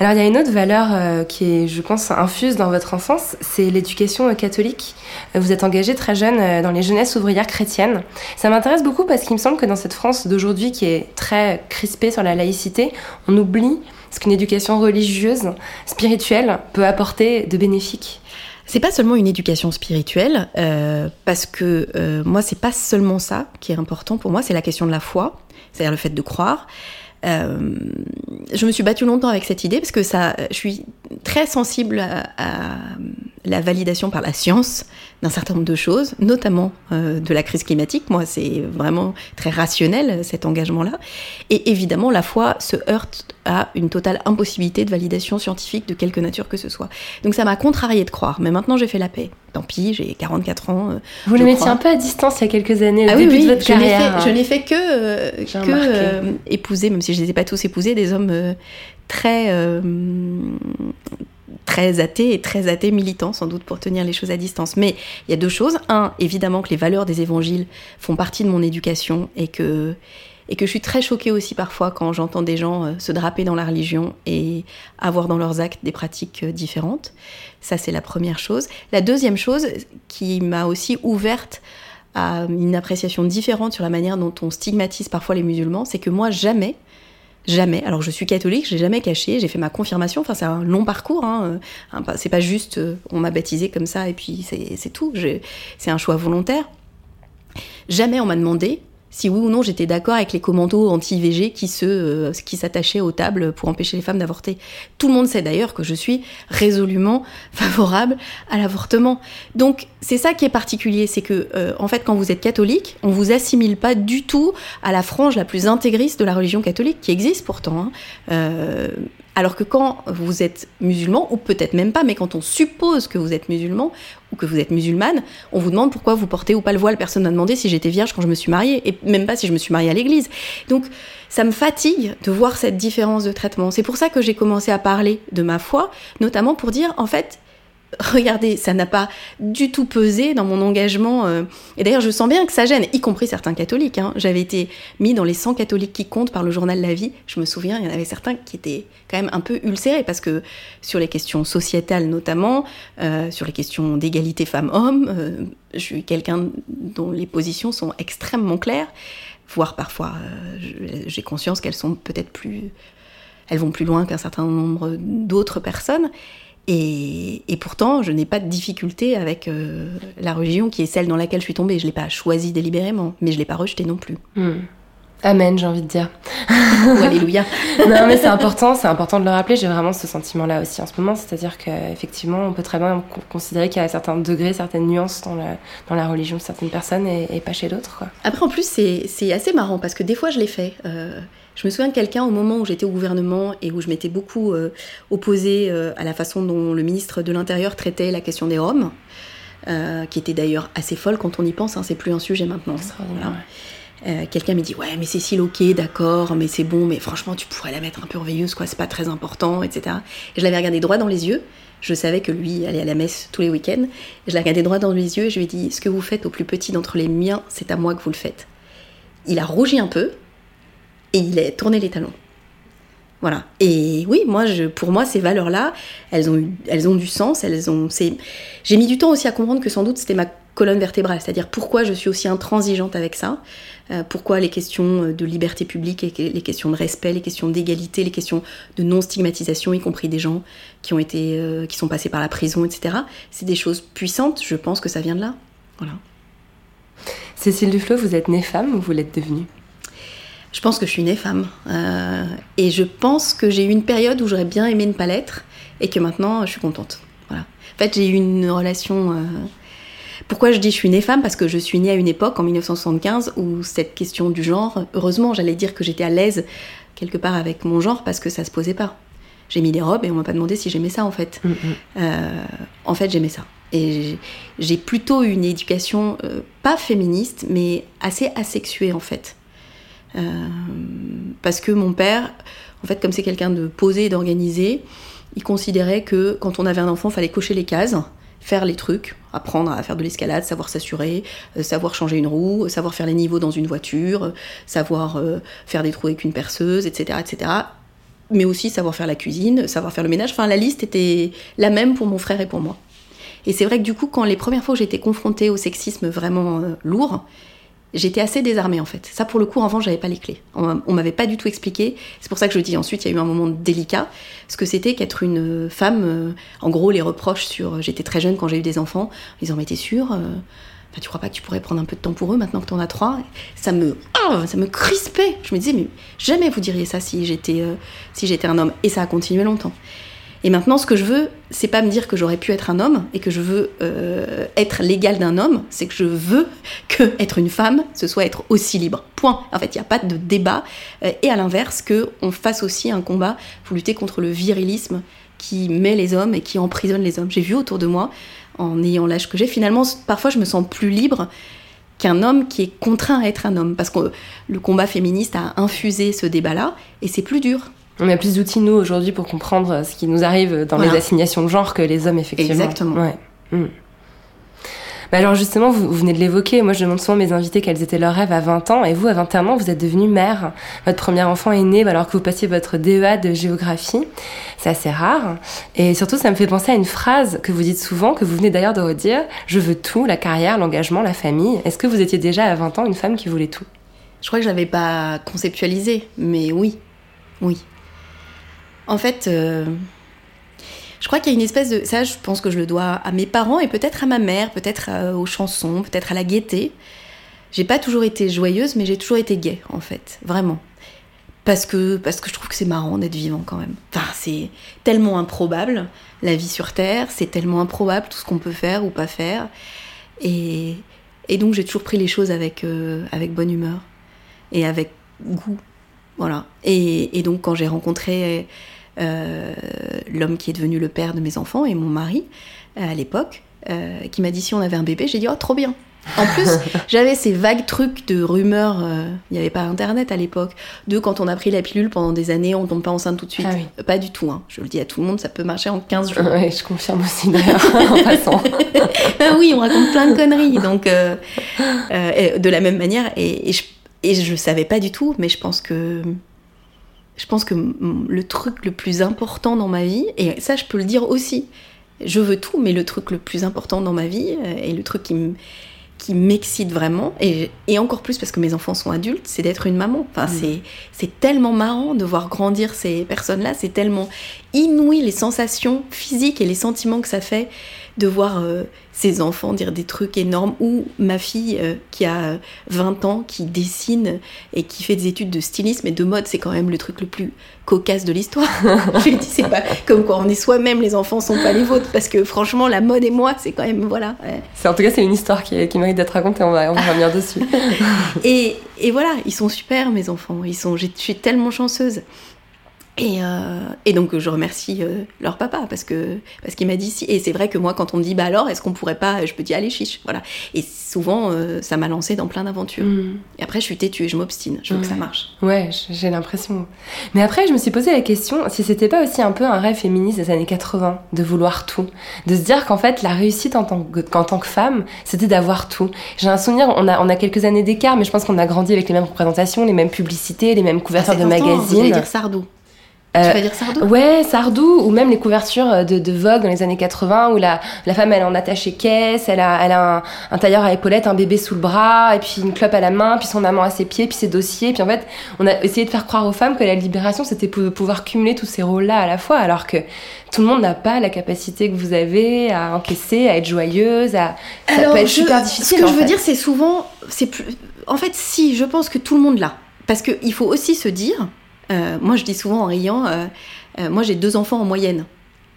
Alors il y a une autre valeur euh, qui est, je pense, infuse dans votre enfance, c'est l'éducation euh, catholique. Euh, Vous êtes engagé très jeune dans les jeunesses ouvrières chrétiennes. Ça m'intéresse beaucoup parce qu'il me semble que dans cette France d'aujourd'hui qui est très crispée sur la laïcité, on oublie ce qu'une éducation religieuse, spirituelle, peut apporter de bénéfique. C'est pas seulement une éducation spirituelle, parce que moi, c'est pas seulement ça qui est important pour moi, c'est la question de la foi, c'est-à-dire le fait de croire. Euh, je me suis battue longtemps avec cette idée parce que ça, je suis très sensible à, à la validation par la science d'un certain nombre de choses, notamment euh, de la crise climatique. Moi, c'est vraiment très rationnel cet engagement-là. Et évidemment, la foi se heurte à une totale impossibilité de validation scientifique de quelque nature que ce soit. Donc ça m'a contrarié de croire, mais maintenant j'ai fait la paix. Tant pis, j'ai 44 ans. euh, Vous le mettiez un peu à distance il y a quelques années, Ah au oui, début oui, de votre je carrière. fait, je n'ai fait que, euh, que épouser, même si je ne les ai pas tous épousés, des hommes très, euh, très athées et très athées militants, sans doute pour tenir les choses à distance. Mais il y a deux choses. Un, évidemment que les valeurs des évangiles font partie de mon éducation et que, et que je suis très choquée aussi parfois quand j'entends des gens euh, se draper dans la religion et avoir dans leurs actes des pratiques euh, différentes. Ça, c'est la première chose. La deuxième chose qui m'a aussi ouverte à une appréciation différente sur la manière dont on stigmatise parfois les musulmans, c'est que moi, jamais, jamais, alors je suis catholique, je l'ai jamais caché, j'ai fait ma confirmation, enfin c'est un long parcours, hein, euh, c'est pas juste euh, on m'a baptisé comme ça et puis c'est tout, c'est un choix volontaire. Jamais on m'a demandé si oui ou non j'étais d'accord avec les commandos anti-IVG qui se euh, qui s'attachaient aux tables pour empêcher les femmes d'avorter. Tout le monde sait d'ailleurs que je suis résolument favorable à l'avortement. Donc c'est ça qui est particulier, c'est que euh, en fait quand vous êtes catholique, on vous assimile pas du tout à la frange la plus intégriste de la religion catholique qui existe pourtant. hein. Euh, alors que quand vous êtes musulman, ou peut-être même pas, mais quand on suppose que vous êtes musulman ou que vous êtes musulmane, on vous demande pourquoi vous portez ou pas le voile. Personne m'a demandé si j'étais vierge quand je me suis mariée, et même pas si je me suis mariée à l'église. Donc ça me fatigue de voir cette différence de traitement. C'est pour ça que j'ai commencé à parler de ma foi, notamment pour dire, en fait, regardez, ça n'a pas du tout pesé dans mon engagement. euh, Et d'ailleurs, je sens bien que ça gêne, y compris certains catholiques. hein. J'avais été mis dans les 100 catholiques qui comptent par le journal La Vie. Je me souviens, il y en avait certains qui étaient quand même un peu ulcérés parce que sur les questions sociétales notamment, euh, sur les questions d'égalité femmes-hommes, euh, je suis quelqu'un dont les positions sont extrêmement claires, voire parfois, j'ai conscience qu'elles sont peut-être plus elles vont plus loin qu'un certain nombre d'autres personnes. Et, et, pourtant, je n'ai pas de difficulté avec euh, la religion qui est celle dans laquelle je suis tombée. Je ne l'ai pas choisie délibérément, mais je ne l'ai pas rejetée non plus. Hmm. Amen, j'ai envie de dire. alléluia. non, mais c'est important, c'est important de le rappeler. J'ai vraiment ce sentiment-là aussi en ce moment. C'est-à-dire qu'effectivement, on peut très bien considérer qu'il y a certains degrés, certaines nuances dans la, dans la religion de certaines personnes et, pas chez d'autres. Après, en plus, c'est assez marrant parce que des fois, je l'ai fait. Euh, je me souviens de quelqu'un au moment où j'étais au gouvernement et où je m'étais beaucoup euh, opposée euh, à la façon dont le ministre de l'Intérieur traitait la question des Roms, qui était d'ailleurs assez folle quand on y pense. Hein, c'est plus un sujet maintenant. Voilà. Euh, quelqu'un me dit ouais mais Cécile ok d'accord mais c'est bon mais franchement tu pourrais la mettre un peu en veilleuse quoi c'est pas très important etc et je l'avais regardé droit dans les yeux je savais que lui allait à la messe tous les week-ends je l'ai regardé droit dans les yeux et je lui ai dit ce que vous faites au plus petit d'entre les miens c'est à moi que vous le faites il a rougi un peu et il a tourné les talons voilà. Et oui, moi, pour moi, ces valeurs-là, elles ont, elles ont du sens. Elles ont. J'ai mis du temps aussi à comprendre que sans doute c'était ma colonne vertébrale, c'est-à-dire pourquoi je suis aussi intransigeante avec ça, euh, pourquoi les questions de liberté publique, les questions de respect, les questions d'égalité, les questions de non-stigmatisation, y compris des gens qui ont été, euh, qui sont passés par la prison, etc. C'est des choses puissantes. Je pense que ça vient de là. Voilà. Cécile Duflo, vous êtes née femme ou vous l'êtes devenue? Je pense que je suis née femme. Euh, et je pense que j'ai eu une période où j'aurais bien aimé ne pas l'être et que maintenant je suis contente. Voilà. En fait, j'ai eu une relation pourquoi je dis je suis née femme? Parce que je suis née à une époque, en 1975, où cette question du genre, heureusement, j'allais dire que j'étais à l'aise quelque part avec mon genre parce que ça se posait pas. J'ai mis des robes et on m'a pas demandé si j'aimais ça en fait. Mm, mm. Euh, en fait, j'aimais ça. Et j'ai plutôt une éducation euh, pas féministe, mais assez asexuée en fait. Euh, parce que mon père, en fait, comme c'est quelqu'un de posé et d'organisé, il considérait que quand on avait un enfant, il fallait cocher les cases faire les trucs, apprendre à faire de l'escalade, savoir s'assurer, euh, savoir changer une roue, savoir faire les niveaux dans une voiture, savoir euh, faire des trous avec une perceuse, etc., etc. Mais aussi savoir faire la cuisine, savoir faire le ménage. Enfin, la liste était la même pour mon frère et pour moi. Et c'est vrai que du coup, quand les premières fois été confrontée au sexisme vraiment euh, lourd, j'étais assez désarmée en fait. Ça pour le coup, en revanche, j'avais pas les clés. On, m'avait pas du tout expliqué. C'est pour ça que je dis ensuite, il y a eu un moment délicat, ce que c'était qu'être une femme. Euh, en gros, les reproches sur. J'étais très jeune quand j'ai eu des enfants. Ils en étaient sûrs. Euh, tu crois pas que tu pourrais prendre un peu de temps pour eux maintenant que tu en as trois? Ça me, oh, ça me crispait. Je me disais mais jamais vous diriez ça si j'étais euh, si j'étais un homme. Et ça a continué longtemps. Et maintenant, ce que je veux, c'est pas me dire que j'aurais pu être un homme et que je veux euh, être l'égal d'un homme, c'est que je veux que être une femme, ce soit être aussi libre. Point. En fait, il n'y a pas de débat. Euh, et à l'inverse, que on fasse aussi un combat pour lutter contre le virilisme qui met les hommes et qui emprisonne les hommes. J'ai vu autour de moi, en ayant l'âge que j'ai, finalement, parfois, je me sens plus libre qu'un homme qui est contraint à être un homme, parce que le combat féministe a infusé ce débat-là, et c'est plus dur. On a plus d'outils, nous, aujourd'hui, pour comprendre ce qui nous arrive dans les assignations de genre que les hommes, effectivement. Exactement. Ouais. Hmm. Bah alors justement, vous, venez de l'évoquer, moi je demande souvent à mes invités quels étaient leurs rêves à 20 ans, et vous, à 21 ans, vous êtes devenue mère. Votre premier enfant est né alors que vous passiez votre DEA de géographie. C'est assez rare. Et surtout, ça me fait penser à une phrase que vous dites souvent, que vous venez d'ailleurs de redire, je veux tout, la carrière, l'engagement, la famille. Est-ce que vous étiez déjà à 20 ans une femme qui voulait tout? Je crois que je l'avais pas conceptualisé, mais oui, oui. En fait, euh, je crois qu'il y a une espèce de... Ça, je pense que je le dois à mes parents et peut-être à ma mère, peut-être euh, aux chansons, peut-être à la gaieté. J'ai pas toujours été joyeuse, mais j'ai toujours été gaie, en fait, vraiment. Parce que, parce que je trouve que c'est marrant d'être vivant quand même. Enfin, c'est tellement improbable, la vie sur Terre, c'est tellement improbable tout ce qu'on peut faire ou pas faire. Et, et donc j'ai toujours pris les choses avec, euh, avec bonne humeur et avec goût. Voilà. Et, et donc quand j'ai rencontré euh, l'homme qui est devenu le père de mes enfants et mon mari euh, à l'époque, euh, qui m'a dit si on avait un bébé, j'ai dit oh trop bien. En plus, j'avais ces vagues trucs de rumeurs, il n'y avait pas internet à l'époque, de quand on a pris la pilule pendant des années, on tombe pas enceinte tout de suite. Ah pas du tout, hein. je le dis à tout le monde, ça peut marcher en 15 jours. Oui, je confirme aussi d'ailleurs, en passant. Ah oui, on raconte plein de conneries, donc de la même manière, et, et, je, et je savais pas du tout, mais je pense que je pense que le truc le plus important dans ma vie, et ça je peux le dire aussi, je veux tout, mais le truc le plus important dans ma vie, euh, et le truc qui qui m'excite vraiment, et, et, encore plus parce que mes enfants sont adultes, c'est d'être une maman. Enfin, mmh. c'est tellement marrant de voir grandir ces personnes-là, c'est tellement inouï les sensations physiques et les sentiments que ça fait de voir euh, ses enfants dire des trucs énormes, ou ma fille euh, qui a 20 ans, qui dessine et qui fait des études de stylisme et de mode, c'est quand même le truc le plus cocasse de l'histoire. Je lui dis, c'est pas comme quand on est soi-même, les enfants sont pas les vôtres, parce que franchement, la mode et moi, c'est quand même, voilà. C'est, en tout cas, c'est une histoire qui, qui mérite d'être racontée, on va, on va revenir dessus. et, et voilà, ils sont super, mes enfants, ils sont, je suis tellement chanceuse. Et, euh, et, donc je remercie euh, leur papa parce que parce qu'il m'a dit si. Et c'est vrai que moi quand on me dit bah alors est-ce qu'on pourrait pas je peux dire allez chiche voilà. Et souvent euh, ça m'a lancé dans plein d'aventures. Mm. et après je suis têtue et je m'obstine. Je veux que ça marche. Ouais j'ai l'impression. Mais après je me suis posé la question si c'était pas aussi un peu un rêve féministe des années 80 de vouloir tout de se dire qu'en fait la réussite en tant que qu'en tant que femme c'était d'avoir tout. J'ai un souvenir on a on a quelques années d'écart mais je pense qu'on a grandi avec les mêmes représentations les mêmes publicités les mêmes couvertures ah, de magazines. Dire Sardou tu vas dire Sardou? Ouais, Sardou, ou même les couvertures de, de, Vogue dans les années 80, où la, la femme, elle est en attaché caisse, elle a, elle a un, un, tailleur à épaulettes, un bébé sous le bras, et puis une clope à la main, puis son amant à ses pieds, puis ses dossiers. Puis en fait, on a essayé de faire croire aux femmes que la libération, c'était pour pouvoir cumuler tous ces rôles-là à la fois, alors que tout le monde n'a pas la capacité que vous avez à encaisser, à être joyeuse, à... ça peut être super difficile. Ce que je veux dire, c'est souvent... c'est plus... En fait, si, je pense que tout le monde l'a. Parce qu'il faut aussi se dire euh, moi, je dis souvent en riant, euh, euh, moi j'ai deux enfants en moyenne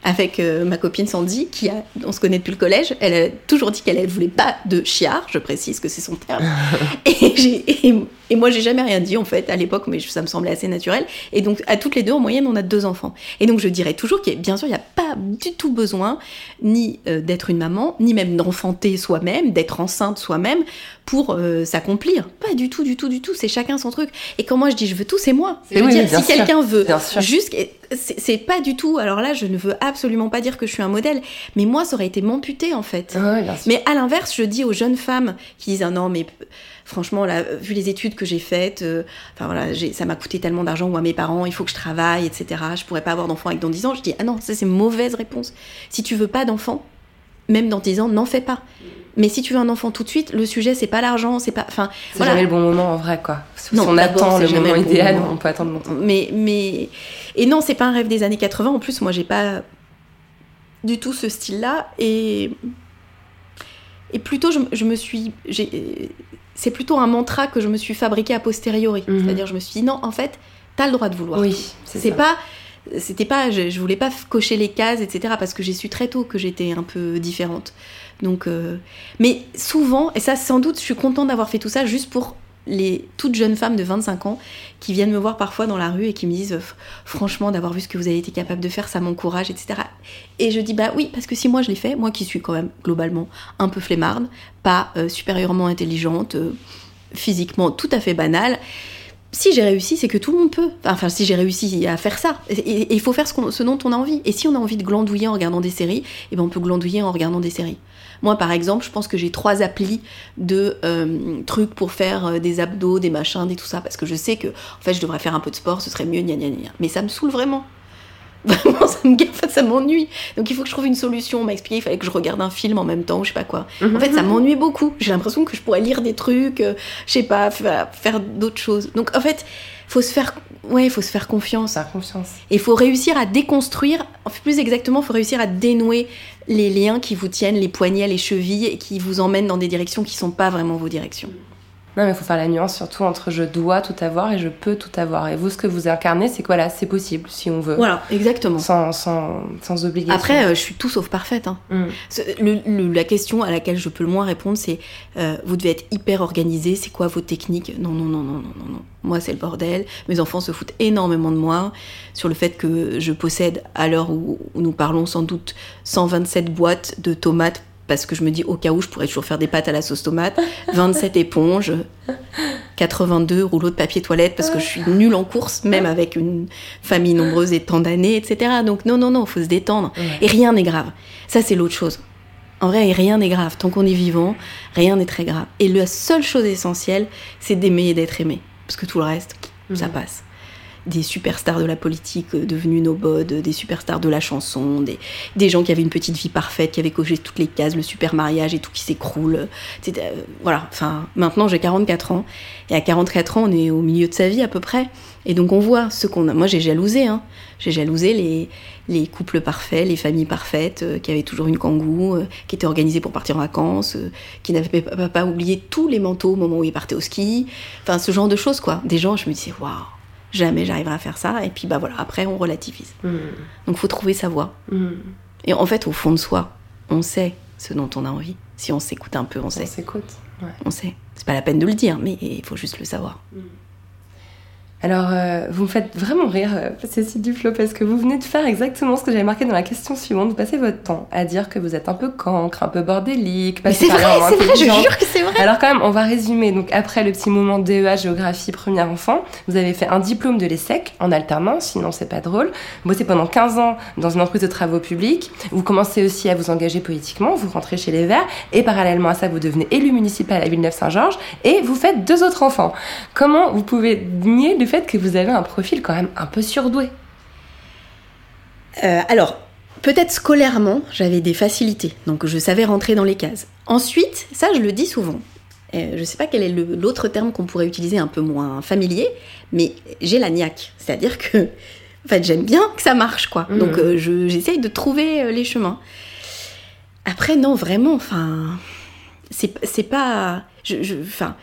avec ma copine Sandy, qui a, on se connaît depuis le collège. Elle a toujours dit qu'elle ne voulait pas de chiard, je précise que c'est son terme. et, et, et, moi, j'ai jamais rien dit en fait à l'époque, mais ça me semblait assez naturel. Et donc, à toutes les deux, en moyenne, on a deux enfants. Et donc, je dirais toujours qu'il bien sûr, il n'y a pas du tout besoin ni d'être une maman, ni même d'enfanter soi-même, d'être enceinte soi-même pour euh, s'accomplir. Pas du tout, du tout, du tout. C'est chacun son truc. Et quand moi je dis je veux tout, c'est moi. Dire, si quelqu'un veut juste, c'est pas du tout. Alors là, je ne veux absolument pas dire que je suis un modèle, mais moi, ça aurait été m'amputer en fait. mais à l'inverse, je dis aux jeunes femmes qui disent ah non, mais franchement, là, vu les études que j'ai faites, euh, enfin voilà, ça m'a coûté tellement d'argent ou à mes parents, il faut que je travaille, etc. Je pourrais pas avoir d'enfant avec dans 10 ans. Je dis ah non, ça c'est mauvaise réponse. Si tu veux pas d'enfant, même dans 10 ans, n'en fais pas. Mais si tu veux un enfant tout de suite, le sujet c'est pas l'argent, c'est pas. Enfin, c'est jamais le bon moment en vrai quoi. Si on attend le moment idéal, on peut attendre longtemps. Mais mais et non, c'est pas un rêve des années 80. En plus, moi j'ai pas du tout ce style-là et et plutôt je, je me suis c'est plutôt un mantra que je me suis fabriqué a posteriori. Mhm. C'est-à-dire je me suis dit non, en fait, t'as le droit de vouloir. Oui, c'est pas c'était pas je, je, voulais pas cocher les cases etc parce que j'ai su très tôt que j'étais un peu différente. Donc, euh, mais souvent, et ça sans doute, je suis contente d'avoir fait tout ça juste pour les toutes jeunes femmes de 25 ans qui viennent me voir parfois dans la rue et qui me disent franchement d'avoir vu ce que vous avez été capable de faire ça m'encourage etc et je dis bah oui parce que si moi je l'ai fait moi qui suis quand même globalement un peu flemmarde pas euh, supérieurement intelligente euh, physiquement tout à fait banale si j'ai réussi, c'est que tout le monde peut. Enfin, si j'ai réussi à faire ça. Et il faut faire ce, dont on a envie. Et si on a envie de glandouiller en regardant des séries, eh ben on peut glandouiller en regardant des séries. Moi, par exemple, je pense que j'ai trois applis de euh, trucs pour faire euh, des abdos, des machins, des tout ça, parce que je sais que, en fait, je devrais faire un peu de sport, ce serait mieux, gna gna. Mais ça me saoule vraiment. Vraiment, ça me gaffe, ça m'ennuie. Donc il faut que je trouve une solution. On m'a expliqué, il fallait que je regarde un film en même temps, je sais pas quoi. En fait, ça mhm. m'ennuie beaucoup. J'ai l'impression que je pourrais lire des trucs, euh, je sais pas, faire, d'autres choses. Donc en fait, faut se faire ouais, il faut se faire confiance. Faire confiance. Et il faut réussir à déconstruire, plus exactement, il faut réussir à dénouer les liens qui vous tiennent les poignets, les chevilles et qui vous emmènent dans des directions qui sont pas vraiment vos directions. Non, mais il faut faire la nuance surtout entre je dois tout avoir et je peux tout avoir. Et vous, ce que vous incarnez, c'est que voilà, c'est possible si on veut. Voilà, exactement. Sans, sans, sans obligation. Après, euh, je suis tout sauf parfaite. Hein. Mm. la question à laquelle je peux le moins répondre, c'est euh, vous devez être hyper organisé, c'est quoi vos techniques? Non, non, non, non, non, non, non. Moi, c'est le bordel. Mes enfants se foutent énormément de moi sur le fait que je possède, à l'heure où, où nous parlons, sans doute 127 boîtes de tomates parce que je me dis au cas où je pourrais toujours faire des pâtes à la sauce tomate, 27 éponges, 82 rouleaux de papier toilette parce que je suis nulle en course, même avec une famille nombreuse et tant d'années, etc. Donc non, non, non, faut se détendre. Et rien n'est grave. Ça, c'est l'autre chose. En vrai, rien n'est grave. Tant qu'on est vivant, rien n'est très grave. Et la seule chose essentielle, c'est d'aimer et d'être aimé. Parce que tout le reste, ça passe. Des superstars de la politique euh, devenus nobodes, des superstars de la chanson, des, des gens qui avaient une petite vie parfaite, qui avaient coché toutes les cases, le super mariage et tout qui s'écroule. Euh, voilà, enfin, maintenant j'ai 44 ans, et à 44 ans, on est au milieu de sa vie à peu près. Et donc on voit ce qu'on a. Moi j'ai jalousé, hein. J'ai jalousé les, les couples parfaits, les familles parfaites, euh, qui avaient toujours une kangou, euh, qui étaient organisées pour partir en vacances, euh, qui n'avaient pas, pas, oublié tous les manteaux au moment où ils partaient au ski. Enfin, ce genre de choses, quoi. Des gens, je me disais, waouh, jamais j'arriverai à faire ça. Et puis, bah voilà, après, on relativise. Mm. Donc, faut trouver sa voie. Mm. Et en fait, au fond de soi, on sait ce dont on a envie. Si on s'écoute un peu, on sait. On s'écoute. Ouais. On sait. C'est pas la peine de le dire, mais il faut juste le savoir. Mm. Alors, euh, vous me faites vraiment rire, euh, Cécile Duflo, parce que vous venez de faire exactement ce que j'avais marqué dans la question suivante. Vous passez votre temps à dire que vous êtes un peu cancre, un peu bordélique. Mais c'est vrai, c'est vrai, je jure que c'est vrai. Alors quand même, on va résumer. Donc après le petit moment DEA, géographie, premier enfant, vous avez fait un diplôme de l'ESSEC en alternance, sinon c'est pas drôle. Vous bossez pendant 15 ans dans une entreprise de travaux publics. Vous commencez aussi à vous engager politiquement, vous rentrez chez les Verts, et parallèlement à ça, vous devenez élu municipal à Villeneuve-Saint-Georges, et vous faites deux autres enfants. Comment vous pouvez nier le fait que vous avez un profil quand même un peu surdoué. Euh, alors, peut-être scolairement, j'avais des facilités, donc je savais rentrer dans les cases. Ensuite, ça je le dis souvent, euh, je ne sais pas quel est l'autre terme qu'on pourrait utiliser un peu moins familier, mais j'ai la niaque. C'est-à-dire que, en fait, j'aime bien que ça marche, quoi. Mmh. Donc, euh, j'essaye de trouver euh, les chemins. Après, non, vraiment, enfin, c'est pas. Je, je, enfin,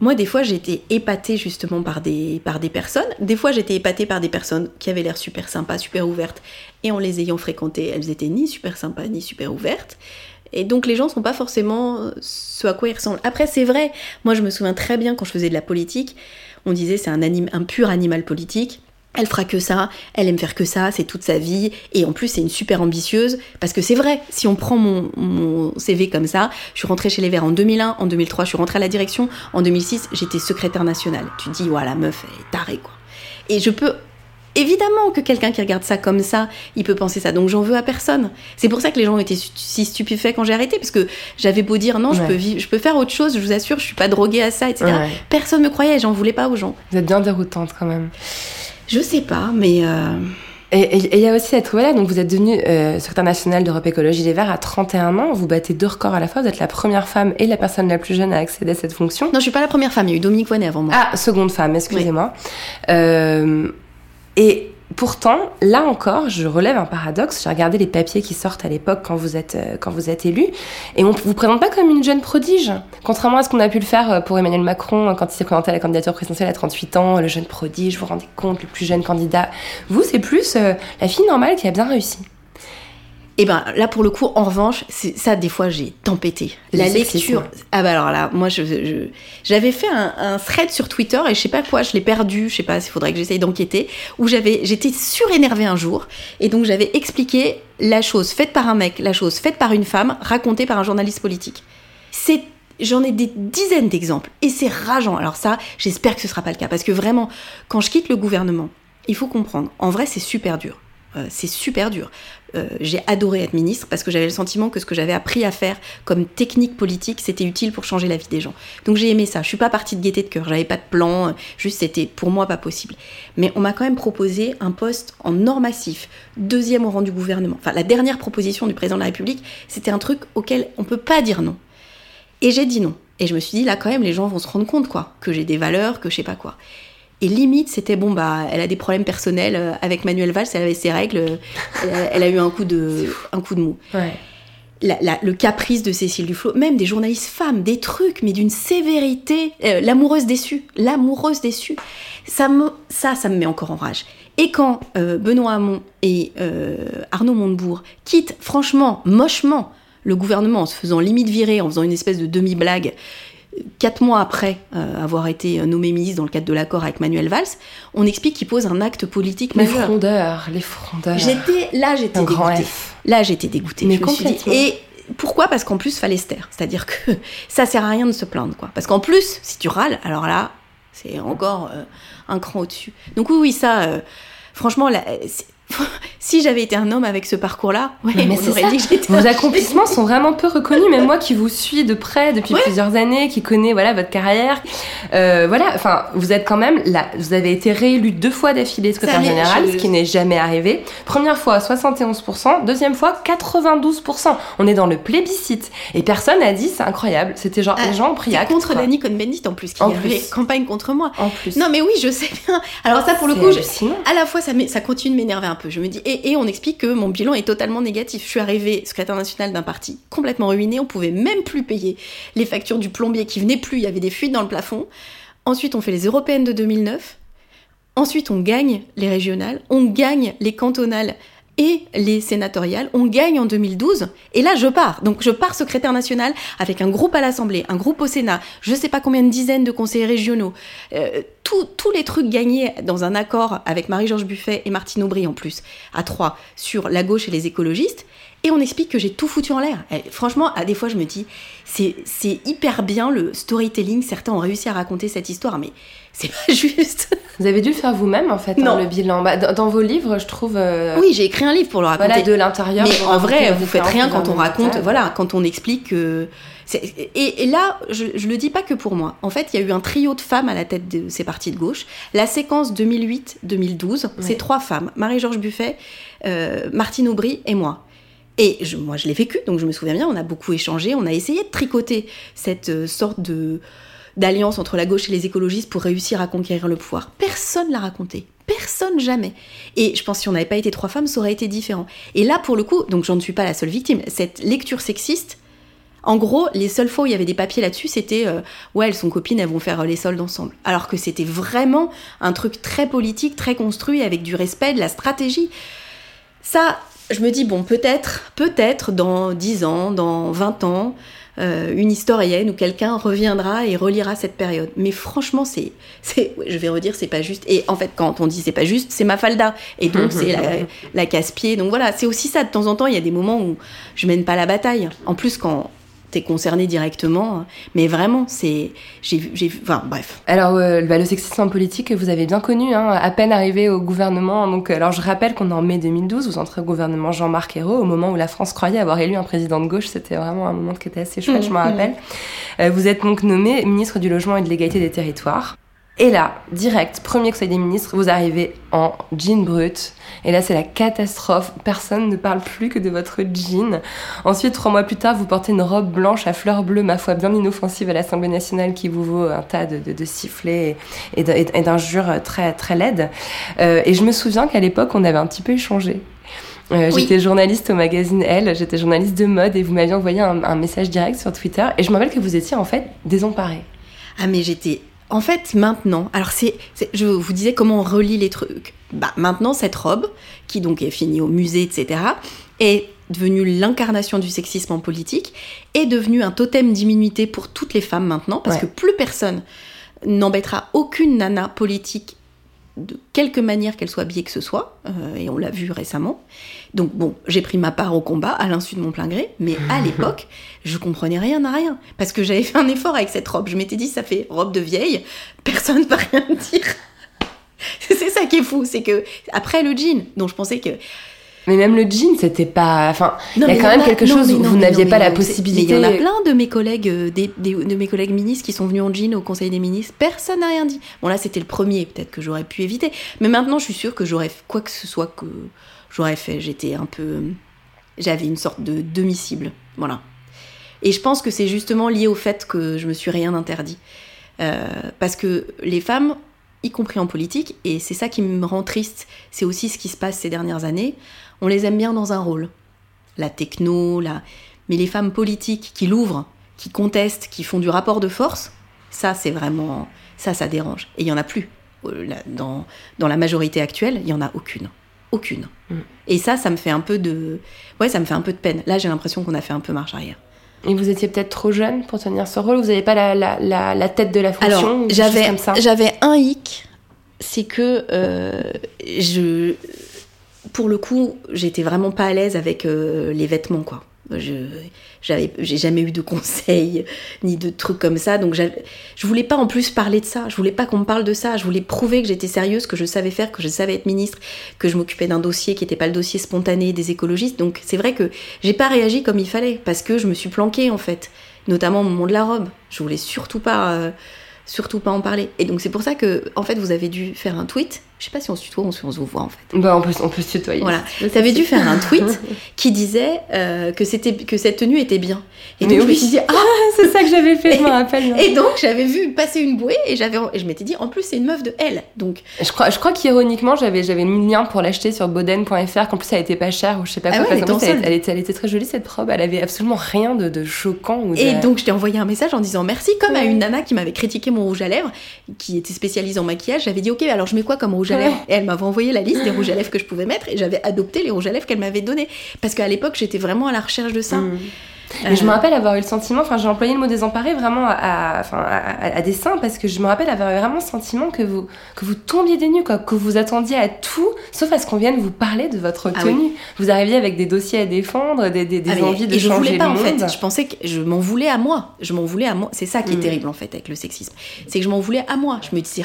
moi, des fois, j'étais épatée justement par des, par des personnes. Des fois, j'étais épatée par des personnes qui avaient l'air super sympas, super ouvertes. Et en les ayant fréquentées, elles étaient ni super sympas, ni super ouvertes. Et donc, les gens sont pas forcément ce à quoi ils ressemblent. Après, c'est vrai. Moi, je me souviens très bien quand je faisais de la politique. On disait c'est un pur animal politique elle fera que ça, elle aime faire que ça, c'est toute sa vie, et en plus c'est une super ambitieuse, parce que c'est vrai, si on prend mon, mon, CV comme ça, je suis rentrée chez les Verts en 2001, en 2003 je suis rentrée à la direction, en 2006 j'étais secrétaire nationale. Tu te dis, ouais, la meuf elle est tarée quoi. Et je peux... Évidemment que quelqu'un qui regarde ça comme ça, il peut penser ça, donc j'en veux à personne. C'est pour ça que les gens ont été si stupéfaits quand j'ai arrêté, parce que j'avais beau dire non, ouais. je, peux vivre, je peux faire autre chose, je vous assure, je suis pas droguée à ça, etc. Ouais. Personne me croyait, j'en voulais pas aux gens. Vous êtes bien déroutante quand même. Je sais pas, mais. Euh... Et il y a aussi cette voilà, donc vous êtes devenue euh, secrétaire nationale d'Europe Écologie Les Verts à 31 ans, vous battez deux records à la fois, vous êtes la première femme et la personne la plus jeune à accéder à cette fonction. Non, je suis pas la première femme, il y a eu Dominique Voynet avant moi. Ah, seconde femme, excusez-moi. Oui. Euh, et Pourtant, là encore, je relève un paradoxe. J'ai regardé les papiers qui sortent à l'époque quand vous êtes euh, quand vous êtes élu, et on vous présente pas comme une jeune prodige, contrairement à ce qu'on a pu le faire pour Emmanuel Macron quand il s'est présenté à la candidature présidentielle à 38 ans, le jeune prodige. Vous vous rendez compte, le plus jeune candidat. Vous, c'est plus euh, la fille normale qui a bien réussi. Et ben là pour le coup en revanche ça des fois j'ai tempêté la lecture ah bah alors là moi je j'avais fait un, un, thread sur Twitter et je sais pas quoi je l'ai perdu je sais pas s'il faudrait que j'essaye d'enquêter où j'avais j'étais surénervée un jour et donc j'avais expliqué la chose faite par un mec la chose faite par une femme racontée par un journaliste politique c'est J'en ai des dizaines d'exemples et c'est rageant. Alors ça, j'espère que ce sera pas le cas parce que vraiment, quand je quitte le gouvernement, il faut comprendre. En vrai, c'est super dur. Euh, c'est super dur. Euh, j'ai adoré être ministre parce que j'avais le sentiment que ce que j'avais appris à faire comme technique politique, c'était utile pour changer la vie des gens. Donc j'ai aimé ça. Je suis pas partie de gaieté de cœur. J'avais pas de plan. Juste c'était pour moi pas possible. Mais on m'a quand même proposé un poste en or massif, deuxième au rang du gouvernement. Enfin la dernière proposition du président de la République, c'était un truc auquel on peut pas dire non. Et j'ai dit non. Et je me suis dit là quand même les gens vont se rendre compte quoi, que j'ai des valeurs, que je sais pas quoi. Et limite, c'était bon, bah, elle a des problèmes personnels euh, avec Manuel Valls, elle avait ses règles, elle a, elle a eu un coup de, un coup de mou. Ouais. La, la, le caprice de Cécile Duflot, même des journalistes femmes, des trucs, mais d'une sévérité. Euh, l'amoureuse déçue, l'amoureuse déçue. Ça, me, ça, ça me met encore en rage. Et quand euh, Benoît Hamon et euh, Arnaud Montebourg quittent, franchement, mochement, le gouvernement en se faisant limite virer, en faisant une espèce de demi-blague, quatre mois après euh, avoir été nommé ministre dans le cadre de l'accord avec Manuel Valls, on explique qu'il pose un acte politique les majeur. Frondeurs, les frondeurs. J'étais là, j'étais dégoûtée. Là, j'étais dégoûtée. Mais dit, et pourquoi? Parce qu'en plus, fallait se taire. C'est-à-dire que ça sert à rien de se plaindre, quoi. Parce qu'en plus, si tu râles, alors là, c'est encore euh, un cran au-dessus. Donc oui, oui, ça, euh, franchement, là, si j'avais été un homme avec ce parcours-là, ouais, Mais on c'est aurait ça. dit que j'étais Vos accomplissements sont vraiment peu reconnus, même moi qui vous suis de près depuis plusieurs années, qui connais voilà votre carrière, euh, voilà, enfin vous êtes quand même là, vous avez été réélu deux fois d'affilée secrétaire général, je- ce qui n'est jamais arrivé. Première fois 71%, deuxième fois 92%. On est dans le plébiscite et personne n'a dit c'est incroyable. C'était genre Ah, les gens ont pris acte. contre. Danny Cohn-Bendit en plus, qui En avait plus. campagne contre moi. En plus. Non mais oui, je sais bien. Alors ça pour le coup, je- à la fois ça, continue de m'énerver un Je me dis et, et on explique que mon bilan est totalement négatif. Je suis arrivée secrétaire nationale d'un parti complètement ruiné. On pouvait même plus payer les factures du plombier qui venait plus. Il y avait des fuites dans le plafond. Ensuite on fait les européennes de 2009. Ensuite on gagne les régionales. On gagne les cantonales et les sénatoriales. On gagne en 2012 et là je pars. Donc je pars secrétaire national avec un groupe à l'Assemblée, un groupe au Sénat, je sais pas combien de dizaines de conseillers régionaux, euh, tous les trucs gagnés dans un accord avec Marie-Georges Buffet et Martine Aubry en plus, à trois, sur la gauche et les écologistes. Et on explique que j'ai tout foutu en l'air. Et franchement, à des fois, je me dis, c'est hyper bien le storytelling. Certains ont réussi à raconter cette histoire, mais c'est pas juste. Vous avez dû le faire vous-même en fait, hein, Non. le bilan. Bah, dans, vos livres, je trouve. euh, Oui, j'ai écrit un livre pour le raconter. Voilà, de l'intérieur. Mais en vrai, vous faites rien quand on raconte, voilà, quand on explique Et, et là, je, je le dis pas que pour moi. En fait, il y a eu un trio de femmes à la tête de ces partis de gauche. La séquence 2008-2012, c'est trois femmes Marie-Georges Buffet, euh, Martine Aubry et moi. Et je- moi, je l'ai vécu, donc je me souviens bien, on a beaucoup échangé, on a essayé de tricoter cette euh, sorte de d'alliance entre la gauche et les écologistes pour réussir à conquérir le pouvoir. Personne l'a raconté. Personne jamais. Et je pense que si on n'avait pas été trois femmes, ça aurait été différent. Et là, pour le coup, donc j'en suis pas la seule victime, cette lecture sexiste, en gros, les seules fois où il y avait des papiers là-dessus, c'était euh, ouais, elles sont copines, elles vont faire euh, les soldes ensemble. Alors que c'était vraiment un truc très politique, très construit, avec du respect, de la stratégie. Ça, je me dis, bon, peut-être, peut-être dans 10 ans, dans 20 ans, euh, une historienne ou quelqu'un reviendra et relira cette période. Mais franchement, c'est, c'est, je vais redire, c'est pas juste. Et en fait, quand on dit c'est pas juste, c'est Mafalda. Et donc, c'est la, la casse-pied. Donc voilà, c'est aussi ça. De temps en temps, il y a des moments où je mène pas la bataille. En plus, quand t'es concerné directement. Mais vraiment, c'est, j'ai, enfin, bref. Alors, euh, bah, le sexisme en politique, vous avez bien connu, hein, à peine arrivé au gouvernement. Donc, alors, je rappelle qu'on est en mai 2012, vous entrez au gouvernement Jean-Marc Ayrault, au moment où la France croyait avoir élu un président de gauche. C'était vraiment un moment qui était assez chouette, je m'en rappelle. Euh, vous êtes donc nommé ministre du Logement et de l'Égalité des Territoires. Et là, direct, premier conseil des ministres, vous arrivez en jean brut. Et là, c'est la catastrophe. Personne ne parle plus que de votre jean. Ensuite, trois mois plus tard, vous portez une robe blanche à fleurs bleues, ma foi, bien inoffensive à l'Assemblée nationale qui vous vaut un tas de, de, de sifflets et, d'injures très, très laides. Euh, et je me souviens qu'à l'époque, on avait un petit peu échangé. Euh, Oui. J'étais journaliste au magazine Elle, j'étais journaliste de mode et vous m'aviez envoyé un, un message direct sur Twitter. Et je me rappelle que vous étiez en fait désemparée. Ah mais j'étais en fait maintenant alors c'est je vous disais comment on relie les trucs bah maintenant cette robe qui donc est finie au musée etc est devenue l'incarnation du sexisme en politique est devenue un totem d'immunité pour toutes les femmes maintenant parce Ouais. que plus personne n'embêtera aucune nana politique de quelque manière qu'elle soit habillée que ce soit, euh, et on l'a vu récemment. Donc bon, j'ai pris ma part au combat à l'insu de mon plein gré, mais à l'époque, je comprenais rien à rien, parce que j'avais fait un effort avec cette robe. Je m'étais dit, ça fait robe de vieille, personne ne va rien me dire. c'est ça qui est fou, c'est que après le jean, dont je pensais que Mais même le jean, c'était pas. Enfin, il y a quand y même a- quelque non, chose où non, vous n'aviez pas la possibilité. Il y en a plein de mes collègues, euh, des, des- de mes collègues ministres qui sont venus en jean au Conseil des ministres. Personne n'a rien dit. Bon là, c'était le premier, peut-être que j'aurais pu éviter. Mais maintenant, je suis sûre que j'aurais fait quoi que ce soit que j'aurais fait. J'étais un peu, j'avais une sorte de demi-cible. Voilà. Et je pense que c'est justement lié au fait que je me suis rien interdit. Euh, parce que les femmes, y compris en politique, et c'est ça qui me rend triste, c'est aussi ce qui se passe ces dernières années, on les aime bien dans un rôle. La techno, la... mais les femmes politiques qui l'ouvrent, qui contestent, qui font du rapport de force, ça c'est vraiment... Ça, ça dérange. Et il y en a plus. Euh, Dans, dans la majorité actuelle, il y en a aucune. Aucune. Mm. Et ça, ça me fait un peu de... Ouais, ça me fait un peu de peine. Là, j'ai l'impression qu'on a fait un peu marche arrière. Et vous étiez peut-être trop jeune pour tenir ce rôle? Vous n'avez pas la, la, la, la tête de la fonction. Alors, j'avais, j'avais un hic, c'est que euh, je, pour le coup, j'étais vraiment pas à l'aise avec euh, les vêtements, quoi. Je j'avais j'ai jamais eu de conseils ni de trucs comme ça, donc je voulais pas en plus parler de ça. Je voulais pas qu'on me parle de ça. Je voulais prouver que j'étais sérieuse, que je savais faire, que je savais être ministre, que je m'occupais d'un dossier qui n'était pas le dossier spontané des écologistes. Donc c'est vrai que j'ai pas réagi comme il fallait parce que je me suis planquée en fait, notamment au moment de la robe. Je voulais surtout pas. euh, Surtout pas en parler. Et donc c'est pour ça que, en fait, vous avez dû faire un tweet. Je sais pas si on se tutoie ou si on se voit en fait. Bah, on peut, on peut se tutoyer. Voilà. Tu avais dû faire un tweet qui disait euh, que, c'était, que cette tenue était bien. Et Mais donc je me suis dit, ah c'est ça que j'avais fait, je me rappelle. Et donc j'avais vu passer une bouée et, j'avais, je m'étais dit, en plus c'est une meuf de elle. Donc Je crois, je crois qu'ironiquement, j'avais, j'avais mis le lien pour l'acheter sur boden.fr, qu'en plus elle était pas chère ou je sais pas Ah quoi. ouais, elle parce était plus, en elle, solde. elle était, elle était très jolie cette robe, elle avait absolument rien de, de choquant ou de... Et donc je t'ai envoyé un message en disant merci, comme à une nana qui m'avait critiqué mon rouge à lèvres, qui était spécialisée en maquillage. J'avais dit ok, alors je mets quoi comme rouge à lèvres Et elle m'avait envoyé la liste des rouges à lèvres que je pouvais mettre et j'avais adopté les rouges à lèvres qu'elle m'avait donnés. Parce qu'à l'époque j'étais vraiment à la recherche de ça. Mm. Mais je me rappelle avoir eu le sentiment, enfin j'ai employé le mot désemparé vraiment à, à- à, dessein parce que je me rappelle avoir eu vraiment le sentiment que vous, que vous tombiez des nues, quoi, que vous attendiez à tout, sauf à ce qu'on vienne vous parler de votre Ah tenue. Vous arriviez avec des dossiers à défendre, des, des, des Ah, envies de et je changer voulais pas le en fait. Je pensais que je m'en voulais à moi. Je m'en voulais à moi. C'est ça qui est Mm. terrible en fait avec le sexisme. C'est que je m'en voulais à moi. Je me disais,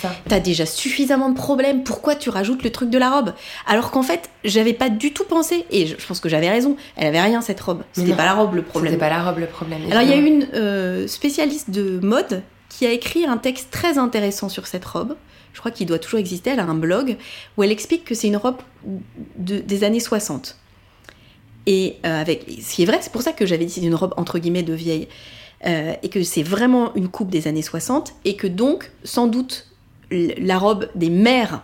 ça. t'as déjà suffisamment de problèmes. Pourquoi tu rajoutes le truc de la robe? Alors qu'en fait, j'avais pas du tout pensé. Et je, je pense que j'avais raison. Elle avait rien cette robe. C'était pas la robe le problème. C'était pas la robe le problème. Alors il y a une euh, spécialiste de mode qui a écrit un texte très intéressant sur cette robe. Je crois qu'il doit toujours exister. Elle a un blog où elle explique que c'est une robe de- des années 60. Et euh, avec, ce qui est vrai, c'est pour ça que j'avais dit c'est une robe entre guillemets de vieille. Euh, et que c'est vraiment une coupe des années 60. Et que donc, sans doute, la robe des mères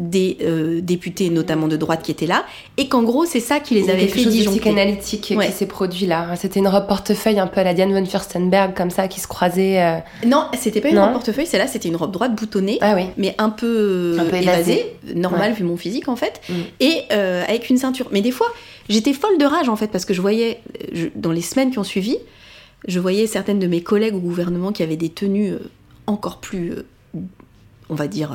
des euh, députés, notamment de droite, qui étaient là. Et qu'en gros, c'est ça qui les avait quelque fait disjoncter. psychanalytique Ouais. qui s'est produit là. C'était une robe portefeuille un peu à la Diane von Furstenberg comme ça qui se croisait. euh. Non, c'était pas une Non. robe portefeuille, celle-là, c'était une robe droite boutonnée. Ah oui. mais un peu, Un peu évasée, évasée. normal Ouais. vu mon physique en fait, Mm. et euh, avec une ceinture. Mais des fois, j'étais folle de rage en fait parce que je voyais, je- dans les semaines qui ont suivi, je voyais certaines de mes collègues au gouvernement qui avaient des tenues euh, encore plus, on va dire,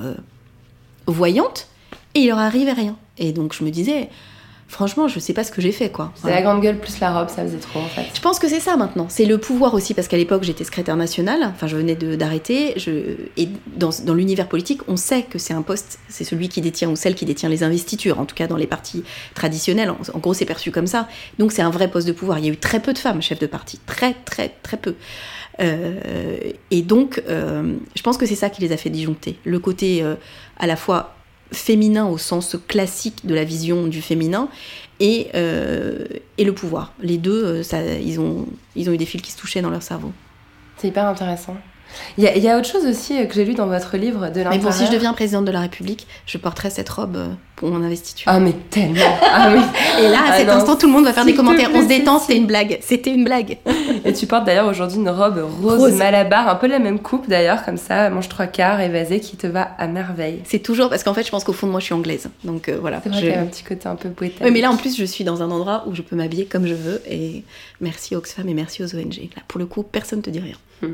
voyantes, et il leur arrivait rien. Et donc je me disais, franchement, je sais pas ce que j'ai fait quoi. C'est Voilà. la grande gueule plus la robe, ça faisait trop en fait. Je pense que c'est ça maintenant. C'est le pouvoir aussi, parce qu'à l'époque j'étais secrétaire nationale, enfin je venais de- d'arrêter, et dans, dans l'univers politique, on sait que c'est un poste, c'est celui qui détient ou celle qui détient les investitures, en tout cas dans les partis traditionnels, en, en gros c'est perçu comme ça. Donc c'est un vrai poste de pouvoir. Il y a eu très peu de femmes chefs de parti, très très très peu. Euh, et donc euh, je pense que c'est ça qui les a fait disjoncter. Le côté euh, à la fois féminin au sens classique de la vision du féminin et, euh, et le pouvoir. Les deux, euh, ça, ils, ont, ils ont eu des fils qui se touchaient dans leur cerveau. C'est hyper intéressant. Il y, a, il y a autre chose aussi euh, que j'ai lu dans votre livre de Mais l'intérieur. bon, si je deviens présidente de la République, je porterai cette robe euh, pour mon investiture. Ah mais tellement. Ah et là, à Ah cet non, instant, tout le monde va faire des commentaires. On se détend, c'était une blague. C'était une blague. Et tu portes d'ailleurs aujourd'hui une robe rose, Rose. malabar, un peu la même coupe d'ailleurs, comme ça, manche trois quarts, évasée, qui te va à merveille. C'est toujours parce qu'en fait, je pense qu'au fond de moi, je suis anglaise. Donc euh, voilà. C'est vrai Je- qu'il y a un petit côté un peu poétique. Oui, mais là, en plus, je suis dans un endroit où je peux m'habiller comme je veux. Et merci aux Oxfam et merci aux ONG. Là, pour le coup, personne ne te dit rien.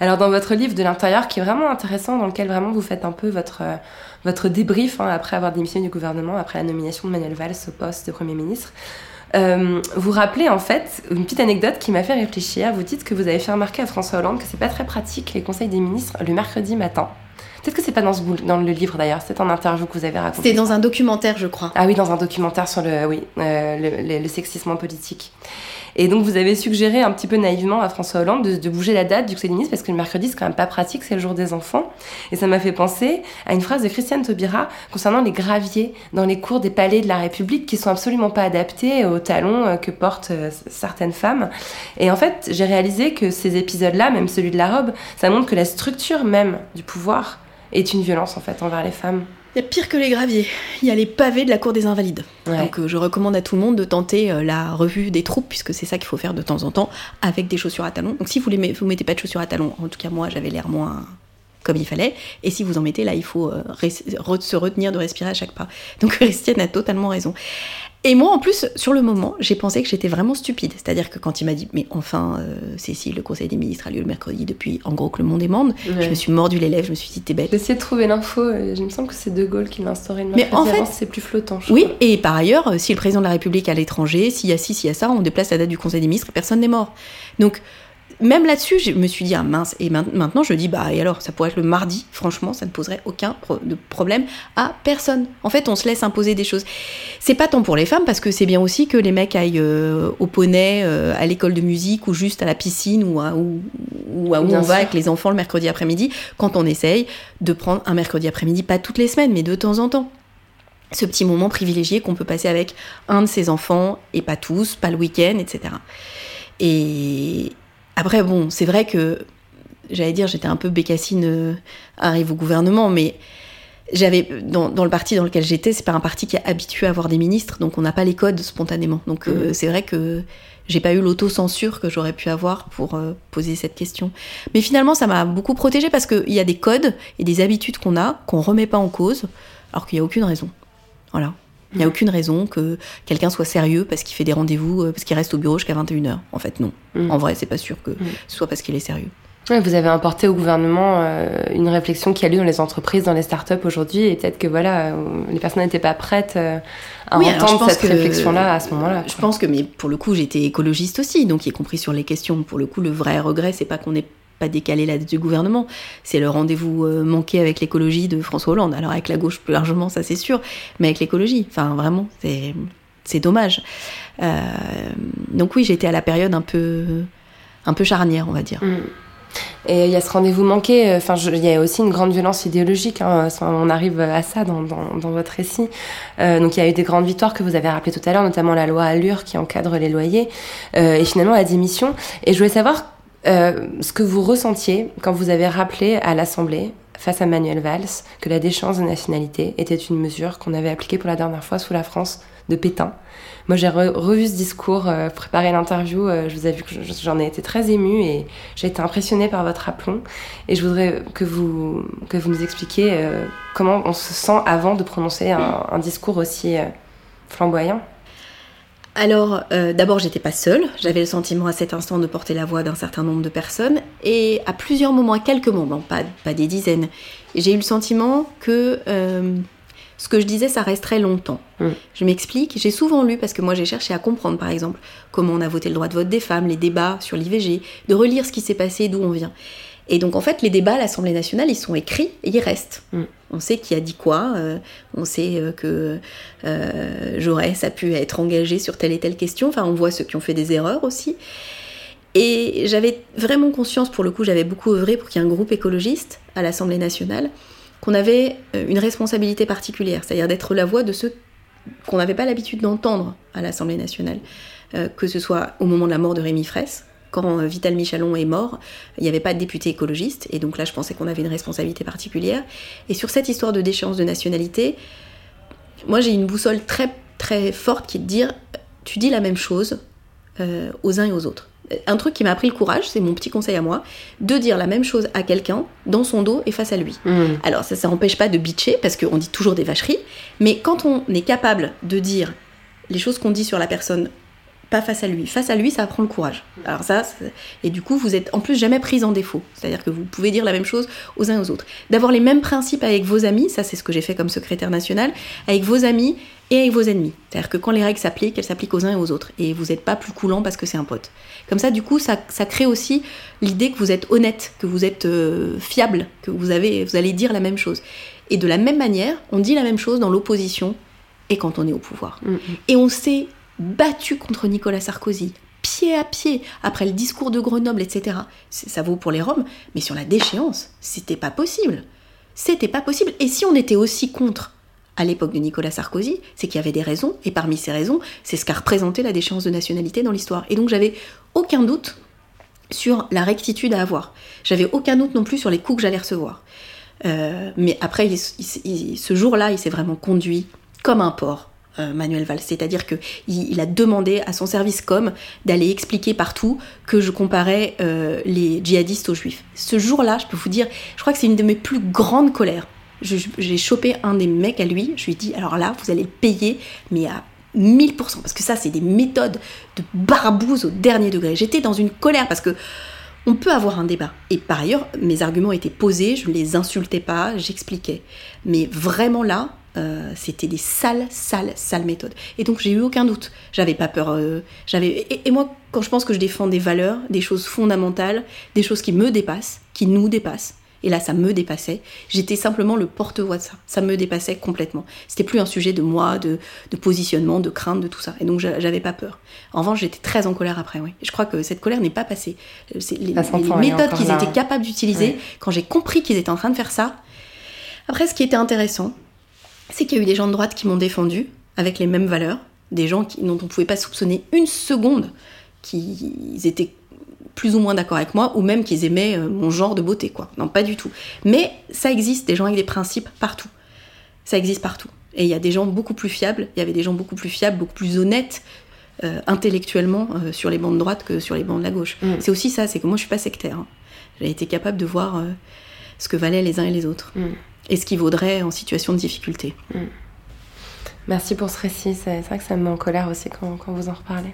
Alors dans votre livre de l'intérieur, qui est vraiment intéressant, dans lequel vraiment vous faites un peu votre, euh, votre débrief hein, après avoir démissionné du gouvernement, après la nomination de Manuel Valls au poste de Premier ministre, euh, vous rappelez en fait une petite anecdote qui m'a fait réfléchir. Vous dites que vous avez fait remarquer à François Hollande que c'est pas très pratique les conseils des ministres le mercredi matin. Peut-être que c'est pas dans, ce, dans le livre d'ailleurs, c'est en interview que vous avez raconté. C'était dans un documentaire, je crois. Ah oui, dans un documentaire sur le, oui, euh, le, le- le sexisme en politique. Et donc vous avez suggéré un petit peu naïvement à François Hollande de, bouger la date du Conseil parce que le mercredi c'est quand même pas pratique, c'est le jour des enfants. Et ça m'a fait penser à une phrase de Christiane Taubira concernant les graviers dans les cours des palais de la République qui sont absolument pas adaptés aux talons euh, que portent euh, certaines femmes. Et en fait, j'ai réalisé que ces épisodes-là, même celui de la robe, ça montre que la structure même du pouvoir est une violence en fait envers les femmes. Il y a pire que les graviers. Il y a les pavés de la cour des Invalides. Ouais. Donc euh, je recommande à tout le monde de tenter euh, la revue des troupes, puisque c'est ça qu'il faut faire de temps en temps, avec des chaussures à talons. Donc si vous ne vous mettez pas de chaussures à talons, en tout cas moi j'avais l'air moins comme il fallait, et si vous en mettez là, il faut euh, re- se retenir de respirer à chaque pas. Donc Christiane a totalement raison. Et moi, en plus, sur le moment, j'ai pensé que j'étais vraiment stupide. C'est-à-dire que quand il m'a dit, mais enfin, euh, Cécile, le Conseil des ministres a lieu le mercredi depuis, en gros, que le monde est monde, Ouais. je me suis mordu les lèvres, je me suis dit, t'es bête. J'ai essayé de trouver l'info, euh, il me semble que c'est De Gaulle qui l'a instauré le Mais en fait- c'est plus flottant. je Oui, crois. et par ailleurs, euh, si le président de la République est à l'étranger, s'il y a ci, s'il y a ça, on déplace la date du Conseil des ministres personne n'est mort. Donc, même là-dessus, je me suis dit, ah mince, et main- maintenant je dis, bah et alors, ça pourrait être le mardi, franchement, ça ne poserait aucun pro- de problème à personne. En fait, on se laisse imposer des choses. C'est pas tant pour les femmes, parce que c'est bien aussi que les mecs aillent euh, au poney, euh, à l'école de musique, ou juste à la piscine, ou à où, ou à où Bien on va avec les enfants le mercredi après-midi, quand on essaye de prendre un mercredi après-midi, pas toutes les semaines, mais de temps en temps ce petit moment privilégié qu'on peut passer avec un de ses enfants, et pas tous, pas le week-end, etc. Et après, bon, c'est vrai que, j'allais dire, j'étais un peu bécassine euh, arrive au gouvernement, mais j'avais dans, dans le parti dans lequel j'étais, c'est pas un parti qui est habitué à avoir des ministres, donc on n'a pas les codes spontanément. Donc euh, c'est vrai que j'ai pas eu l'autocensure que j'aurais pu avoir pour euh, poser cette question. Mais finalement, ça m'a beaucoup protégée parce qu'il y a des codes et des habitudes qu'on a qu'on remet pas en cause, alors qu'il n'y a aucune raison. Voilà. Il n'y a aucune raison que quelqu'un soit sérieux parce qu'il fait des rendez-vous, euh, parce qu'il reste au bureau jusqu'à 21h. En fait, non. Mm. En vrai, c'est pas sûr que ce soit parce qu'il est sérieux. Ouais, vous avez importé au gouvernement euh, une réflexion qui a lieu dans les entreprises, dans les startups aujourd'hui, et peut-être que voilà, euh, les personnes n'étaient pas prêtes euh, à Oui, entendre cette que- réflexion-là à ce moment-là. Je pense que, mais pour le coup, j'étais écologiste aussi, donc y compris sur les questions. Pour le coup, le vrai regret, c'est pas qu'on n'ait pas décalé la du gouvernement, c'est le rendez-vous euh, manqué avec l'écologie de François Hollande. Alors avec la gauche plus largement, ça c'est sûr, mais avec l'écologie, enfin vraiment, c'est c'est dommage. Euh, donc oui, j'étais à la période un peu un peu charnière, on va dire. Mm. Et il y a ce rendez-vous manqué, euh, enfin, il y a aussi une grande violence idéologique, hein, on arrive à ça dans, dans, votre récit. Donc il y a eu des grandes victoires que vous avez rappelées tout à l'heure, notamment la loi Allure qui encadre les loyers, et finalement la démission. Et je voulais savoir euh, ce que vous ressentiez quand vous avez rappelé à l'Assemblée, face à Manuel Valls, que la déchéance de nationalité était une mesure qu'on avait appliquée pour la dernière fois sous la France de Pétain. Moi, j'ai re- revu ce discours, euh, préparé l'interview. euh, je vous vu que je- j'en ai été très émue et j'ai été impressionnée par votre aplomb. Et je voudrais que vous, que vous nous expliquiez comment on se sent avant de prononcer un, discours aussi flamboyant. Alors, euh, d'abord, j'étais pas seule. J'avais le sentiment à cet instant de porter la voix d'un certain nombre de personnes. Et à plusieurs moments, à quelques moments, pas, pas des dizaines, j'ai eu le sentiment que euh, ce que je disais, ça resterait longtemps. Mm. Je m'explique. J'ai souvent lu, parce que moi j'ai cherché à comprendre, par exemple, comment on a voté le droit de vote des femmes, les débats sur l'IVG, de relire ce qui s'est passé, d'où on vient. Et donc, en fait, les débats à l'Assemblée nationale, ils sont écrits et ils restent. Mm. On sait qui a dit quoi, euh, on sait euh, que euh, Jaurès a pu être engagé sur telle et telle question. Enfin, on voit ceux qui ont fait des erreurs aussi. Et j'avais vraiment conscience, pour le coup, j'avais beaucoup œuvré pour qu'il y ait un groupe écologiste à l'Assemblée nationale, qu'on avait une responsabilité particulière, c'est-à-dire d'être la voix de ceux qu'on n'avait pas l'habitude d'entendre à l'Assemblée nationale, que ce soit au moment de la mort de Rémi Fraisse, quand euh, Vital Michalon est mort, il n'y avait pas de député écologiste, et donc là je pensais qu'on avait une responsabilité particulière. Et sur cette histoire de déchéance de nationalité, moi j'ai une boussole très très forte qui est de dire, tu dis la même chose euh, aux uns et aux autres. Un truc qui m'a appris le courage, c'est mon petit conseil à moi, de dire la même chose à quelqu'un dans son dos et face à lui. Alors ça, ça n'empêche pas de bitcher, parce qu'on dit toujours des vacheries, mais quand on est capable de dire les choses qu'on dit sur la personne, pas face à lui, face à lui, ça apprend le courage. Alors ça, et du coup, vous êtes en plus jamais prise en défaut. C'est-à-dire que vous pouvez dire la même chose aux uns et aux autres. D'avoir les mêmes principes avec vos amis, ça c'est ce que j'ai fait comme secrétaire national, avec vos amis et avec vos ennemis. C'est-à-dire que quand les règles s'appliquent, elles s'appliquent aux uns et aux autres. Et vous n'êtes pas plus coulant parce que c'est un pote. Comme ça, du coup, ça, ça crée aussi l'idée que vous êtes honnête, que vous êtes euh, fiable, que vous, avez, vous allez dire la même chose. Et de la même manière, on dit la même chose dans l'opposition et quand on est au pouvoir. Et on s'est battu contre Nicolas Sarkozy, pied à pied, après le discours de Grenoble, etc. Ça vaut pour les Roms, mais sur la déchéance, c'était pas possible. C'était pas possible. Et si on était aussi contre à l'époque de Nicolas Sarkozy, c'est qu'il y avait des raisons, et parmi ces raisons, c'est ce qu'a représenté la déchéance de nationalité dans l'histoire. Et donc j'avais aucun doute sur la rectitude à avoir. J'avais aucun doute non plus sur les coups que j'allais recevoir. Euh, mais après, ce jour-là, il s'est vraiment conduit comme un porc. Euh, Manuel Valls, c'est-à-dire que il, a demandé à son service com d'aller expliquer partout que je comparais euh, les djihadistes aux juifs. Ce jour-là, je peux vous dire, je crois que c'est une de mes plus grandes colères. J'ai chopé un des mecs à lui, je lui ai dit alors là, vous allez le payer, mais à 1000%, parce que ça, c'est des méthodes de barbouze au dernier degré. J'étais dans une colère parce que on peut avoir un débat. Et par ailleurs, mes arguments étaient posés, je ne les insultais pas, j'expliquais. Mais vraiment là, euh, c'était des sales, sales, sales méthodes. Et donc j'ai eu aucun doute. J'avais pas peur. euh, j'avais et, et moi, quand je pense que je défends des valeurs, des choses fondamentales, des choses qui me dépassent, qui nous dépassent. Et là, ça me dépassait. J'étais simplement le porte-voix de ça. Ça me dépassait complètement. C'était plus un sujet de moi, de, de positionnement, de crainte, de tout ça. Et donc, j'a- j'avais pas peur. En revanche, j'étais très en colère après, oui. Je crois que cette colère n'est pas passée. Euh, c'est les, méthodes qu'ils étaient capables d'utiliser, quand j'ai compris qu'ils étaient en train de faire ça. Après, ce qui était intéressant, c'est qu'il y a eu des gens de droite qui m'ont défendu avec les mêmes valeurs, des gens qui, dont on ne pouvait pas soupçonner une seconde qu'ils étaient plus ou moins d'accord avec moi, ou même qu'ils aimaient euh, mon genre de beauté, quoi. Non, pas du tout. Mais ça existe, des gens avec des principes partout. Ça existe partout. Et il y a des gens beaucoup plus fiables, il y avait des gens beaucoup plus fiables, beaucoup plus honnêtes euh, intellectuellement euh, sur les bancs de droite que sur les bancs de la gauche. Mm. C'est aussi ça, c'est que moi je suis pas sectaire. hein. J'ai été capable de voir euh, ce que valaient les uns et les autres. Mm. Et ce qui vaudrait en situation de difficulté. Merci pour ce récit. C'est vrai que ça me met en colère aussi quand, quand vous en reparlez.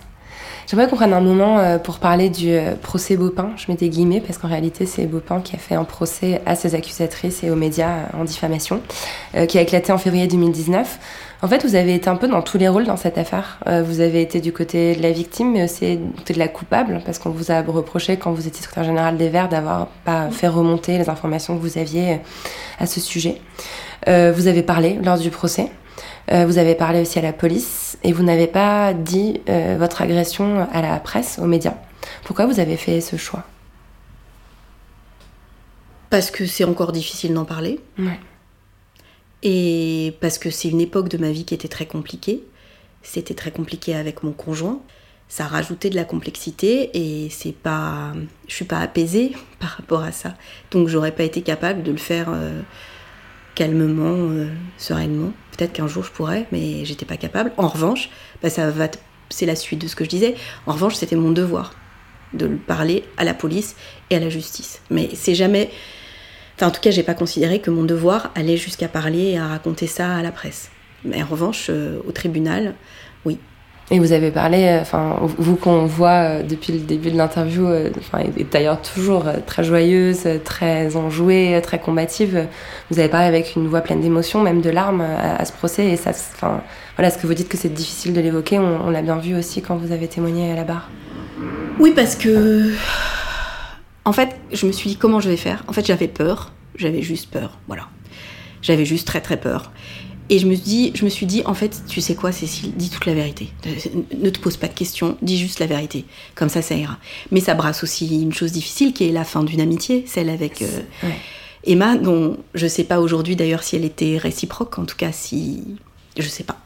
J'aimerais qu'on prenne un moment euh, pour parler du euh, procès Beaupin. Je mets des guillemets parce qu'en réalité, c'est Beaupin qui a fait un procès à ses accusatrices et aux médias euh, en diffamation, qui a éclaté en février 2019. En fait, vous avez été un peu dans tous les rôles dans cette affaire. Euh, vous avez été du côté de la victime, mais aussi du côté de la coupable, parce qu'on vous a reproché, quand vous étiez secrétaire général des Verts, d'avoir pas fait remonter les informations que vous aviez euh, à ce sujet. Euh, vous avez parlé lors du procès. Euh, vous avez parlé aussi à la police et vous n'avez pas dit votre agression à la presse, aux médias. Pourquoi vous avez fait ce choix? Parce que c'est encore difficile d'en parler. Ouais. Et parce que c'est une époque de ma vie qui était très compliquée. C'était très compliqué avec mon conjoint. Ça rajoutait de la complexité et c'est pas, je suis pas apaisée par rapport à ça. Donc j'aurais pas été capable de le faire euh, calmement, euh, sereinement. Peut-être qu'un jour je pourrais, mais j'étais pas capable. En revanche, bah, ça va, c'est la suite de ce que je disais. En revanche, c'était mon devoir de le parler à la police et à la justice. Mais c'est jamais, Enfin, en tout cas, j'ai pas considéré que mon devoir allait jusqu'à parler et à raconter ça à la presse. Mais en revanche, euh, au tribunal, oui. Et vous avez parlé, euh, enfin, vous qu'on voit euh, depuis le début de l'interview, enfin, et d'ailleurs toujours très joyeuse, très enjouée, très combative, vous avez parlé avec une voix pleine d'émotion, même de larmes à, à ce procès. Et ça, enfin, voilà, ce que vous dites que c'est difficile de l'évoquer, on, on l'a bien vu aussi quand vous avez témoigné à la barre. Oui, parce que. En fait, je me suis dit comment je vais faire? En fait, j'avais peur. J'avais juste peur. Voilà. J'avais juste très très peur. Et je me, suis dit, je me suis dit, en fait, tu sais quoi, Cécile, dis toute la vérité. Ne te pose pas de questions, dis juste la vérité. Comme ça, ça ira. Mais ça brasse aussi une chose difficile qui est la fin d'une amitié, celle avec euh, Ouais. Emma, dont je sais pas aujourd'hui d'ailleurs si elle était réciproque, en tout cas si. Je sais pas.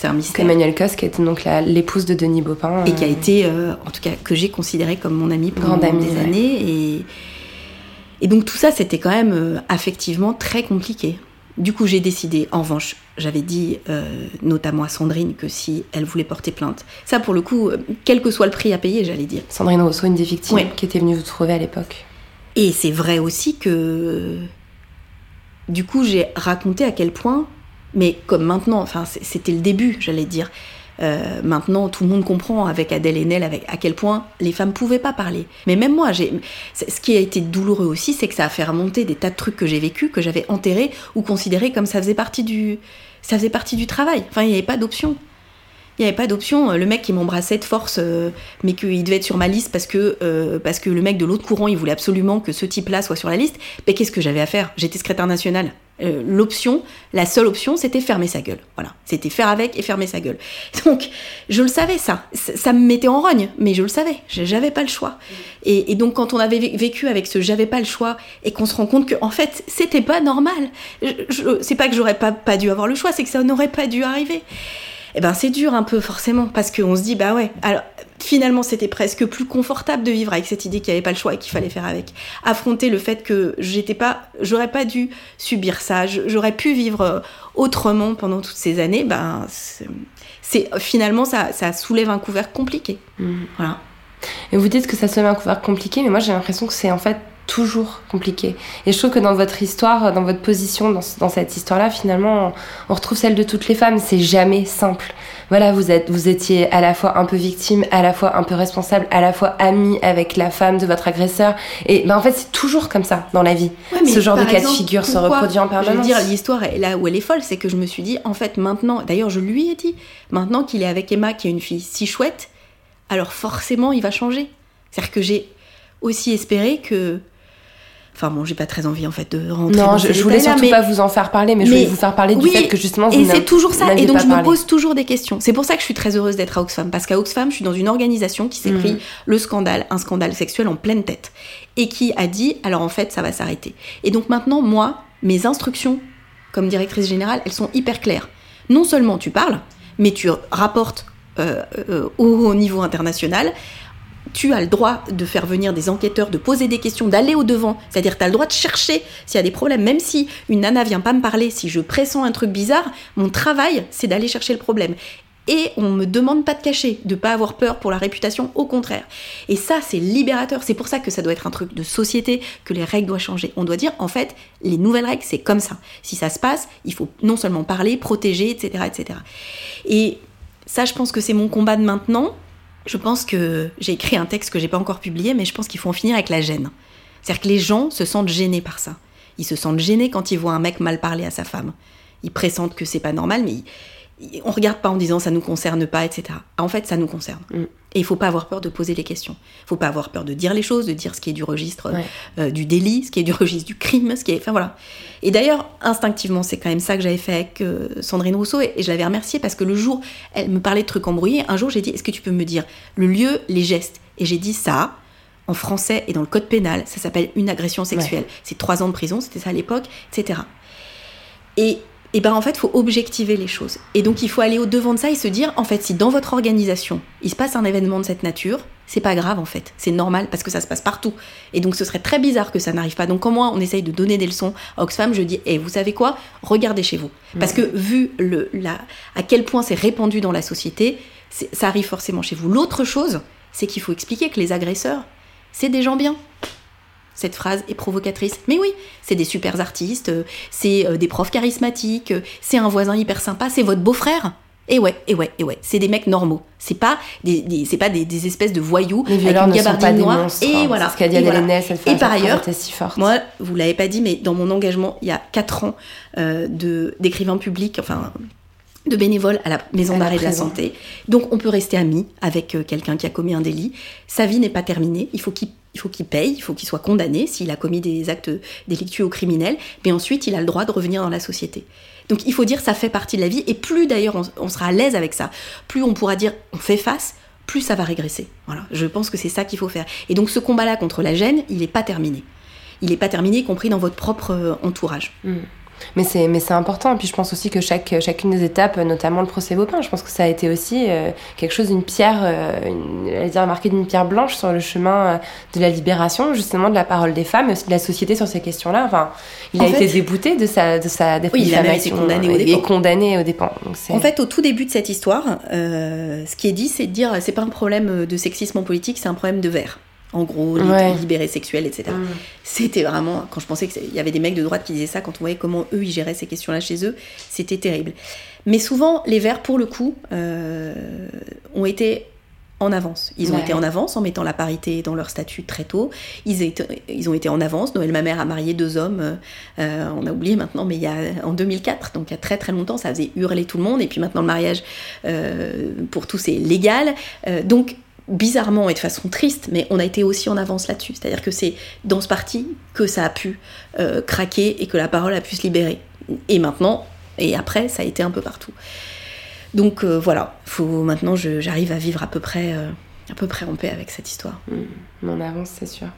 C'est un mystère. Emmanuelle Cos, qui était donc l'épouse de Denis Baupin. Et qui a euh, été, euh, en tout cas, que j'ai considéré comme mon amie pendant des ouais. années. Et, et donc tout ça, c'était quand même euh, affectivement très compliqué. Du coup, j'ai décidé, en revanche, j'avais dit euh, notamment à Sandrine que si elle voulait porter plainte, ça pour le coup, quel que soit le prix à payer, j'allais dire. Sandrine Rousseau, une des victimes, Ouais. qui était venue vous trouver à l'époque. Et c'est vrai aussi que du coup j'ai raconté à quel point, mais comme maintenant, enfin c'était le début, j'allais dire. Euh, maintenant, tout le monde comprend avec Adèle Haenel avec à quel point les femmes pouvaient pas parler. Mais même moi, j'ai, ce qui a été douloureux aussi, c'est que ça a fait remonter des tas de trucs que j'ai vécu, que j'avais enterrés ou considérés comme ça faisait partie du, ça faisait partie du travail. Enfin, il n'y avait pas d'option. Il n'y avait pas d'option. Le mec qui m'embrassait de force, euh, mais qu'il devait être sur ma liste parce que, euh, parce que le mec de l'autre courant, il voulait absolument que ce type-là soit sur la liste. Mais qu'est-ce que j'avais à faire? J'étais secrétaire national. Euh, L'option, la seule option, c'était fermer sa gueule. Voilà. C'était faire avec et fermer sa gueule. Donc, je le savais, ça. Ça me mettait en rogne, mais je le savais. J'avais pas le choix. Et, et donc, quand on avait vé- vécu avec ce j'avais pas le choix et qu'on se rend compte que, en fait, c'était pas normal. C'est pas que j'aurais pas, pas dû avoir le choix, c'est que ça n'aurait pas dû arriver eh ben c'est dur un peu forcément parce qu'on se dit bah ouais alors finalement c'était presque plus confortable de vivre avec cette idée qu'il n'y avait pas le choix et qu'il fallait faire avec. Affronter le fait que j'étais pas j'aurais pas dû subir ça j'aurais pu vivre euh, autrement pendant toutes ces années ben c'est finalement ça, ça soulève un couvert compliqué. Voilà. Et vous dites que ça met un couvert compliqué, mais moi j'ai l'impression que c'est en fait toujours compliqué. Et je trouve que dans votre histoire, dans votre position, dans, dans cette histoire-là, finalement, on, retrouve celle de toutes les femmes. C'est jamais simple. Voilà, vous êtes, vous étiez à la fois un peu victime, à la fois un peu responsable, à la fois amie avec la femme de votre agresseur. Et ben en fait, c'est toujours comme ça dans la vie. Ce genre de cas de figure se reproduit en permanence. Je veux dire, l'histoire là où elle est folle, c'est que je me suis dit, en fait, maintenant, d'ailleurs, je lui ai dit, maintenant qu'il est avec Emma, qui est une fille si chouette, alors forcément, il va changer. C'est-à-dire que j'ai aussi espéré que Enfin bon, j'ai pas très envie en fait de rentrer. Non, je, voulais surtout pas vous en faire parler, mais, je voulais vous faire parler du fait que justement vous Et c'est toujours ça. Et donc je me pose toujours des questions. C'est pour ça que je suis très heureuse d'être à Oxfam, parce qu'à Oxfam, je suis dans une organisation qui s'est mm. pris le scandale, un scandale sexuel en pleine tête, et qui a dit alors en fait ça va s'arrêter. Et donc maintenant, moi, mes instructions comme directrice générale, elles sont hyper claires. Non seulement tu parles, mais tu rapportes euh, euh, au niveau international tu as le droit de faire venir des enquêteurs, de poser des questions, d'aller au devant. C'est-à-dire, tu as le droit de chercher s'il y a des problèmes. Même si une nana vient pas me parler, si je pressens un truc bizarre, mon travail, c'est d'aller chercher le problème. Et on me demande pas de cacher, de pas avoir peur pour la réputation, au contraire. Et ça, c'est libérateur. C'est pour ça que ça doit être un truc de société, que les règles doivent changer. On doit dire, en fait, les nouvelles règles, c'est comme ça. Si ça se passe, il faut non seulement parler, protéger, etc., etc. Et ça, je pense que c'est mon combat de maintenant je pense que j'ai écrit un texte que j'ai pas encore publié, mais je pense qu'il faut en finir avec la gêne. C'est-à-dire que les gens se sentent gênés par ça. Ils se sentent gênés quand ils voient un mec mal parler à sa femme. Ils pressentent que c'est pas normal, mais on regarde pas en disant ça nous concerne pas, etc. En fait, ça nous concerne. Mm. Et il faut pas avoir peur de poser les questions. Il faut pas avoir peur de dire les choses, de dire ce qui est du registre euh, du délit, ce qui est du registre du crime, ce qui est. Enfin voilà. Et d'ailleurs, instinctivement, c'est quand même ça que j'avais fait avec euh, Sandrine Rousseau et, je l'avais remerciée parce que le jour, elle me parlait de trucs embrouillés. Un jour, j'ai dit Est-ce que tu peux me dire le lieu, les gestes? Et j'ai dit ça. En français et dans le code pénal, ça s'appelle une agression sexuelle. C'est trois ans de prison, c'était ça à l'époque, etc. Et et ben en fait, il faut objectiver les choses. Et donc il faut aller au devant de ça et se dire en fait, si dans votre organisation, il se passe un événement de cette nature, c'est pas grave en fait, c'est normal parce que ça se passe partout. Et donc ce serait très bizarre que ça n'arrive pas. Donc quand moi on essaye de donner des leçons à Oxfam, je dis et eh, vous savez quoi? Regardez chez vous. Parce que vu le la, à quel point c'est répandu dans la société, ça arrive forcément chez vous. L'autre chose, c'est qu'il faut expliquer que les agresseurs, c'est des gens bien cette phrase est provocatrice. Mais oui, c'est des super artistes, euh, c'est euh, des profs charismatiques, euh, c'est un voisin hyper sympa, c'est votre beau-frère. Et ouais, et ouais, et ouais, c'est des mecs normaux. C'est pas des, c'est pas des, espèces de voyous Les avec une gabardine noire. Et hein. voilà. Ce qu'a dit et, voilà. elle et par ailleurs, si forte. moi, vous l'avez pas dit, mais dans mon engagement, il y a 4 ans de d'écrivain public, enfin de bénévole à la maison d'arrêt de la santé. Donc on peut rester ami avec quelqu'un qui a commis un délit. Sa vie n'est pas terminée. Il faut qu'il il faut qu'il paye, il faut qu'il soit condamné s'il a commis des actes délictueux ou criminels, mais ensuite il a le droit de revenir dans la société. Donc il faut dire ça fait partie de la vie, et plus d'ailleurs on, sera à l'aise avec ça, plus on pourra dire on fait face, plus ça va régresser. Voilà, je pense que c'est ça qu'il faut faire. Et donc ce combat-là contre la gêne, il n'est pas terminé. Il n'est pas terminé, y compris dans votre propre euh, entourage. Mmh. Mais c'est, mais c'est important. Et puis je pense aussi que chaque, chacune des étapes, notamment le procès Vaupin, je pense que ça a été aussi euh, quelque chose, une pierre, euh, une, dire, marqué d'une pierre blanche sur le chemin euh, de la libération, justement de la parole des femmes, et aussi de la société sur ces questions-là. Enfin, il a été débouté de sa, de sa oui, il a même été condamné au dépens. condamné au dépens. en fait, au tout début de cette histoire, ce qui est dit, c'est de dire, c'est pas un problème de sexisme en politique, c'est un problème de verre en gros, les libérés sexuels, etc. Mm. C'était vraiment, quand je pensais qu'il y avait des mecs de droite qui disaient ça, quand on voyait comment eux, ils géraient ces questions-là chez eux, c'était terrible. Mais souvent, les Verts, pour le coup, euh, ont été en avance. Ils ont été en avance en mettant la parité dans leur statut très tôt. Ils, ont été en avance. Noël, ma mère, a marié deux hommes. Euh, on a oublié maintenant, mais il y a en 2004, donc il y a très très longtemps, ça faisait hurler tout le monde. Et puis maintenant, le mariage euh, pour tous est légal. donc bizarrement et de façon triste, mais on a été aussi en avance là-dessus. C'est-à-dire que c'est dans ce parti que ça a pu euh, craquer et que la parole a pu se libérer. Et maintenant, et après, ça a été un peu partout. Donc euh, voilà, faut maintenant j'arrive à vivre à peu près euh, à peu près en paix avec cette histoire. Mmh, on avance, c'est sûr.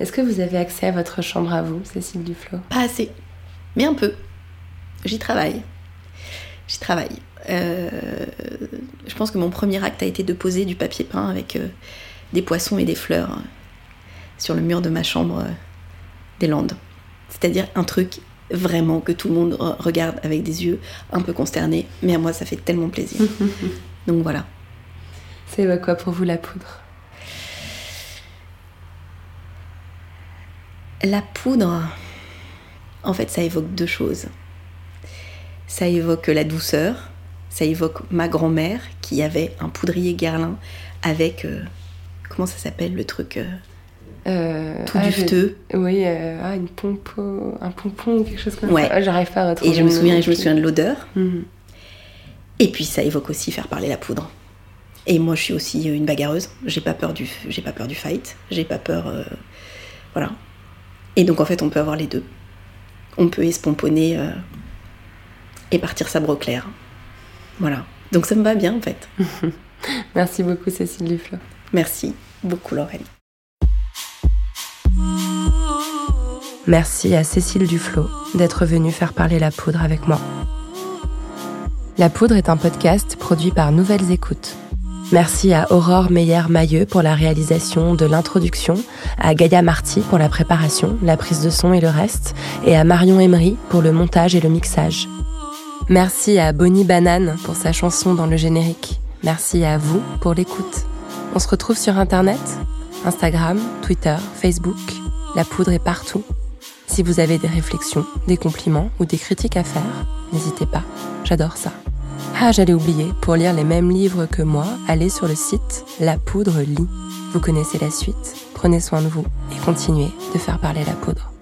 Est-ce que vous avez accès à votre chambre à vous, Cécile Duflo Pas assez, mais un peu. J'y travaille. J'y travaille. Euh, je pense que mon premier acte a été de poser du papier peint avec euh, des poissons et des fleurs euh, sur le mur de ma chambre des Landes. C'est-à-dire un truc vraiment que tout le monde regarde avec des yeux un peu consternés, mais à moi ça fait tellement plaisir. Donc voilà. C'est quoi pour vous la poudre? La poudre, en fait, ça évoque deux choses. Ça évoque la douceur, ça évoque ma grand-mère qui avait un poudrier Guerlain avec. euh, comment ça s'appelle le truc euh, Euh, Tout ah, dufteux. Oui, ah, une pompo, un pompon ou quelque chose comme Ouais. ça. Ah, J'arrive pas à retrouver. Et je me souviens, je me souviens de l'odeur. Mhm. Et puis ça évoque aussi faire parler la poudre. Et moi, je suis aussi une bagarreuse. J'ai pas peur du, j'ai pas peur du fight. J'ai pas peur, voilà. Et donc en fait, on peut avoir les deux. On peut espomponner et partir sabre au clair. Voilà. Donc ça me va bien en fait. Merci beaucoup, Cécile Duflo. Merci beaucoup, Laurel. Merci à Cécile Duflo d'être venue faire parler la poudre avec moi. La poudre est un podcast produit par Nouvelles Écoutes. Merci à Aurore Meyer-Mailleux pour la réalisation de l'introduction, à Gaïa Marty pour la préparation, la prise de son et le reste, et à Marion Emery pour le montage et le mixage. Merci à Bonnie Banane pour sa chanson dans le générique. Merci à vous pour l'écoute. On se retrouve sur Internet, Instagram, Twitter, Facebook. La poudre est partout. Si vous avez des réflexions, des compliments ou des critiques à faire, n'hésitez pas. J'adore ça. Ah, j'allais oublier, pour lire les mêmes livres que moi, allez sur le site La Poudre Lit. Vous connaissez la suite. Prenez soin de vous et continuez de faire parler la poudre.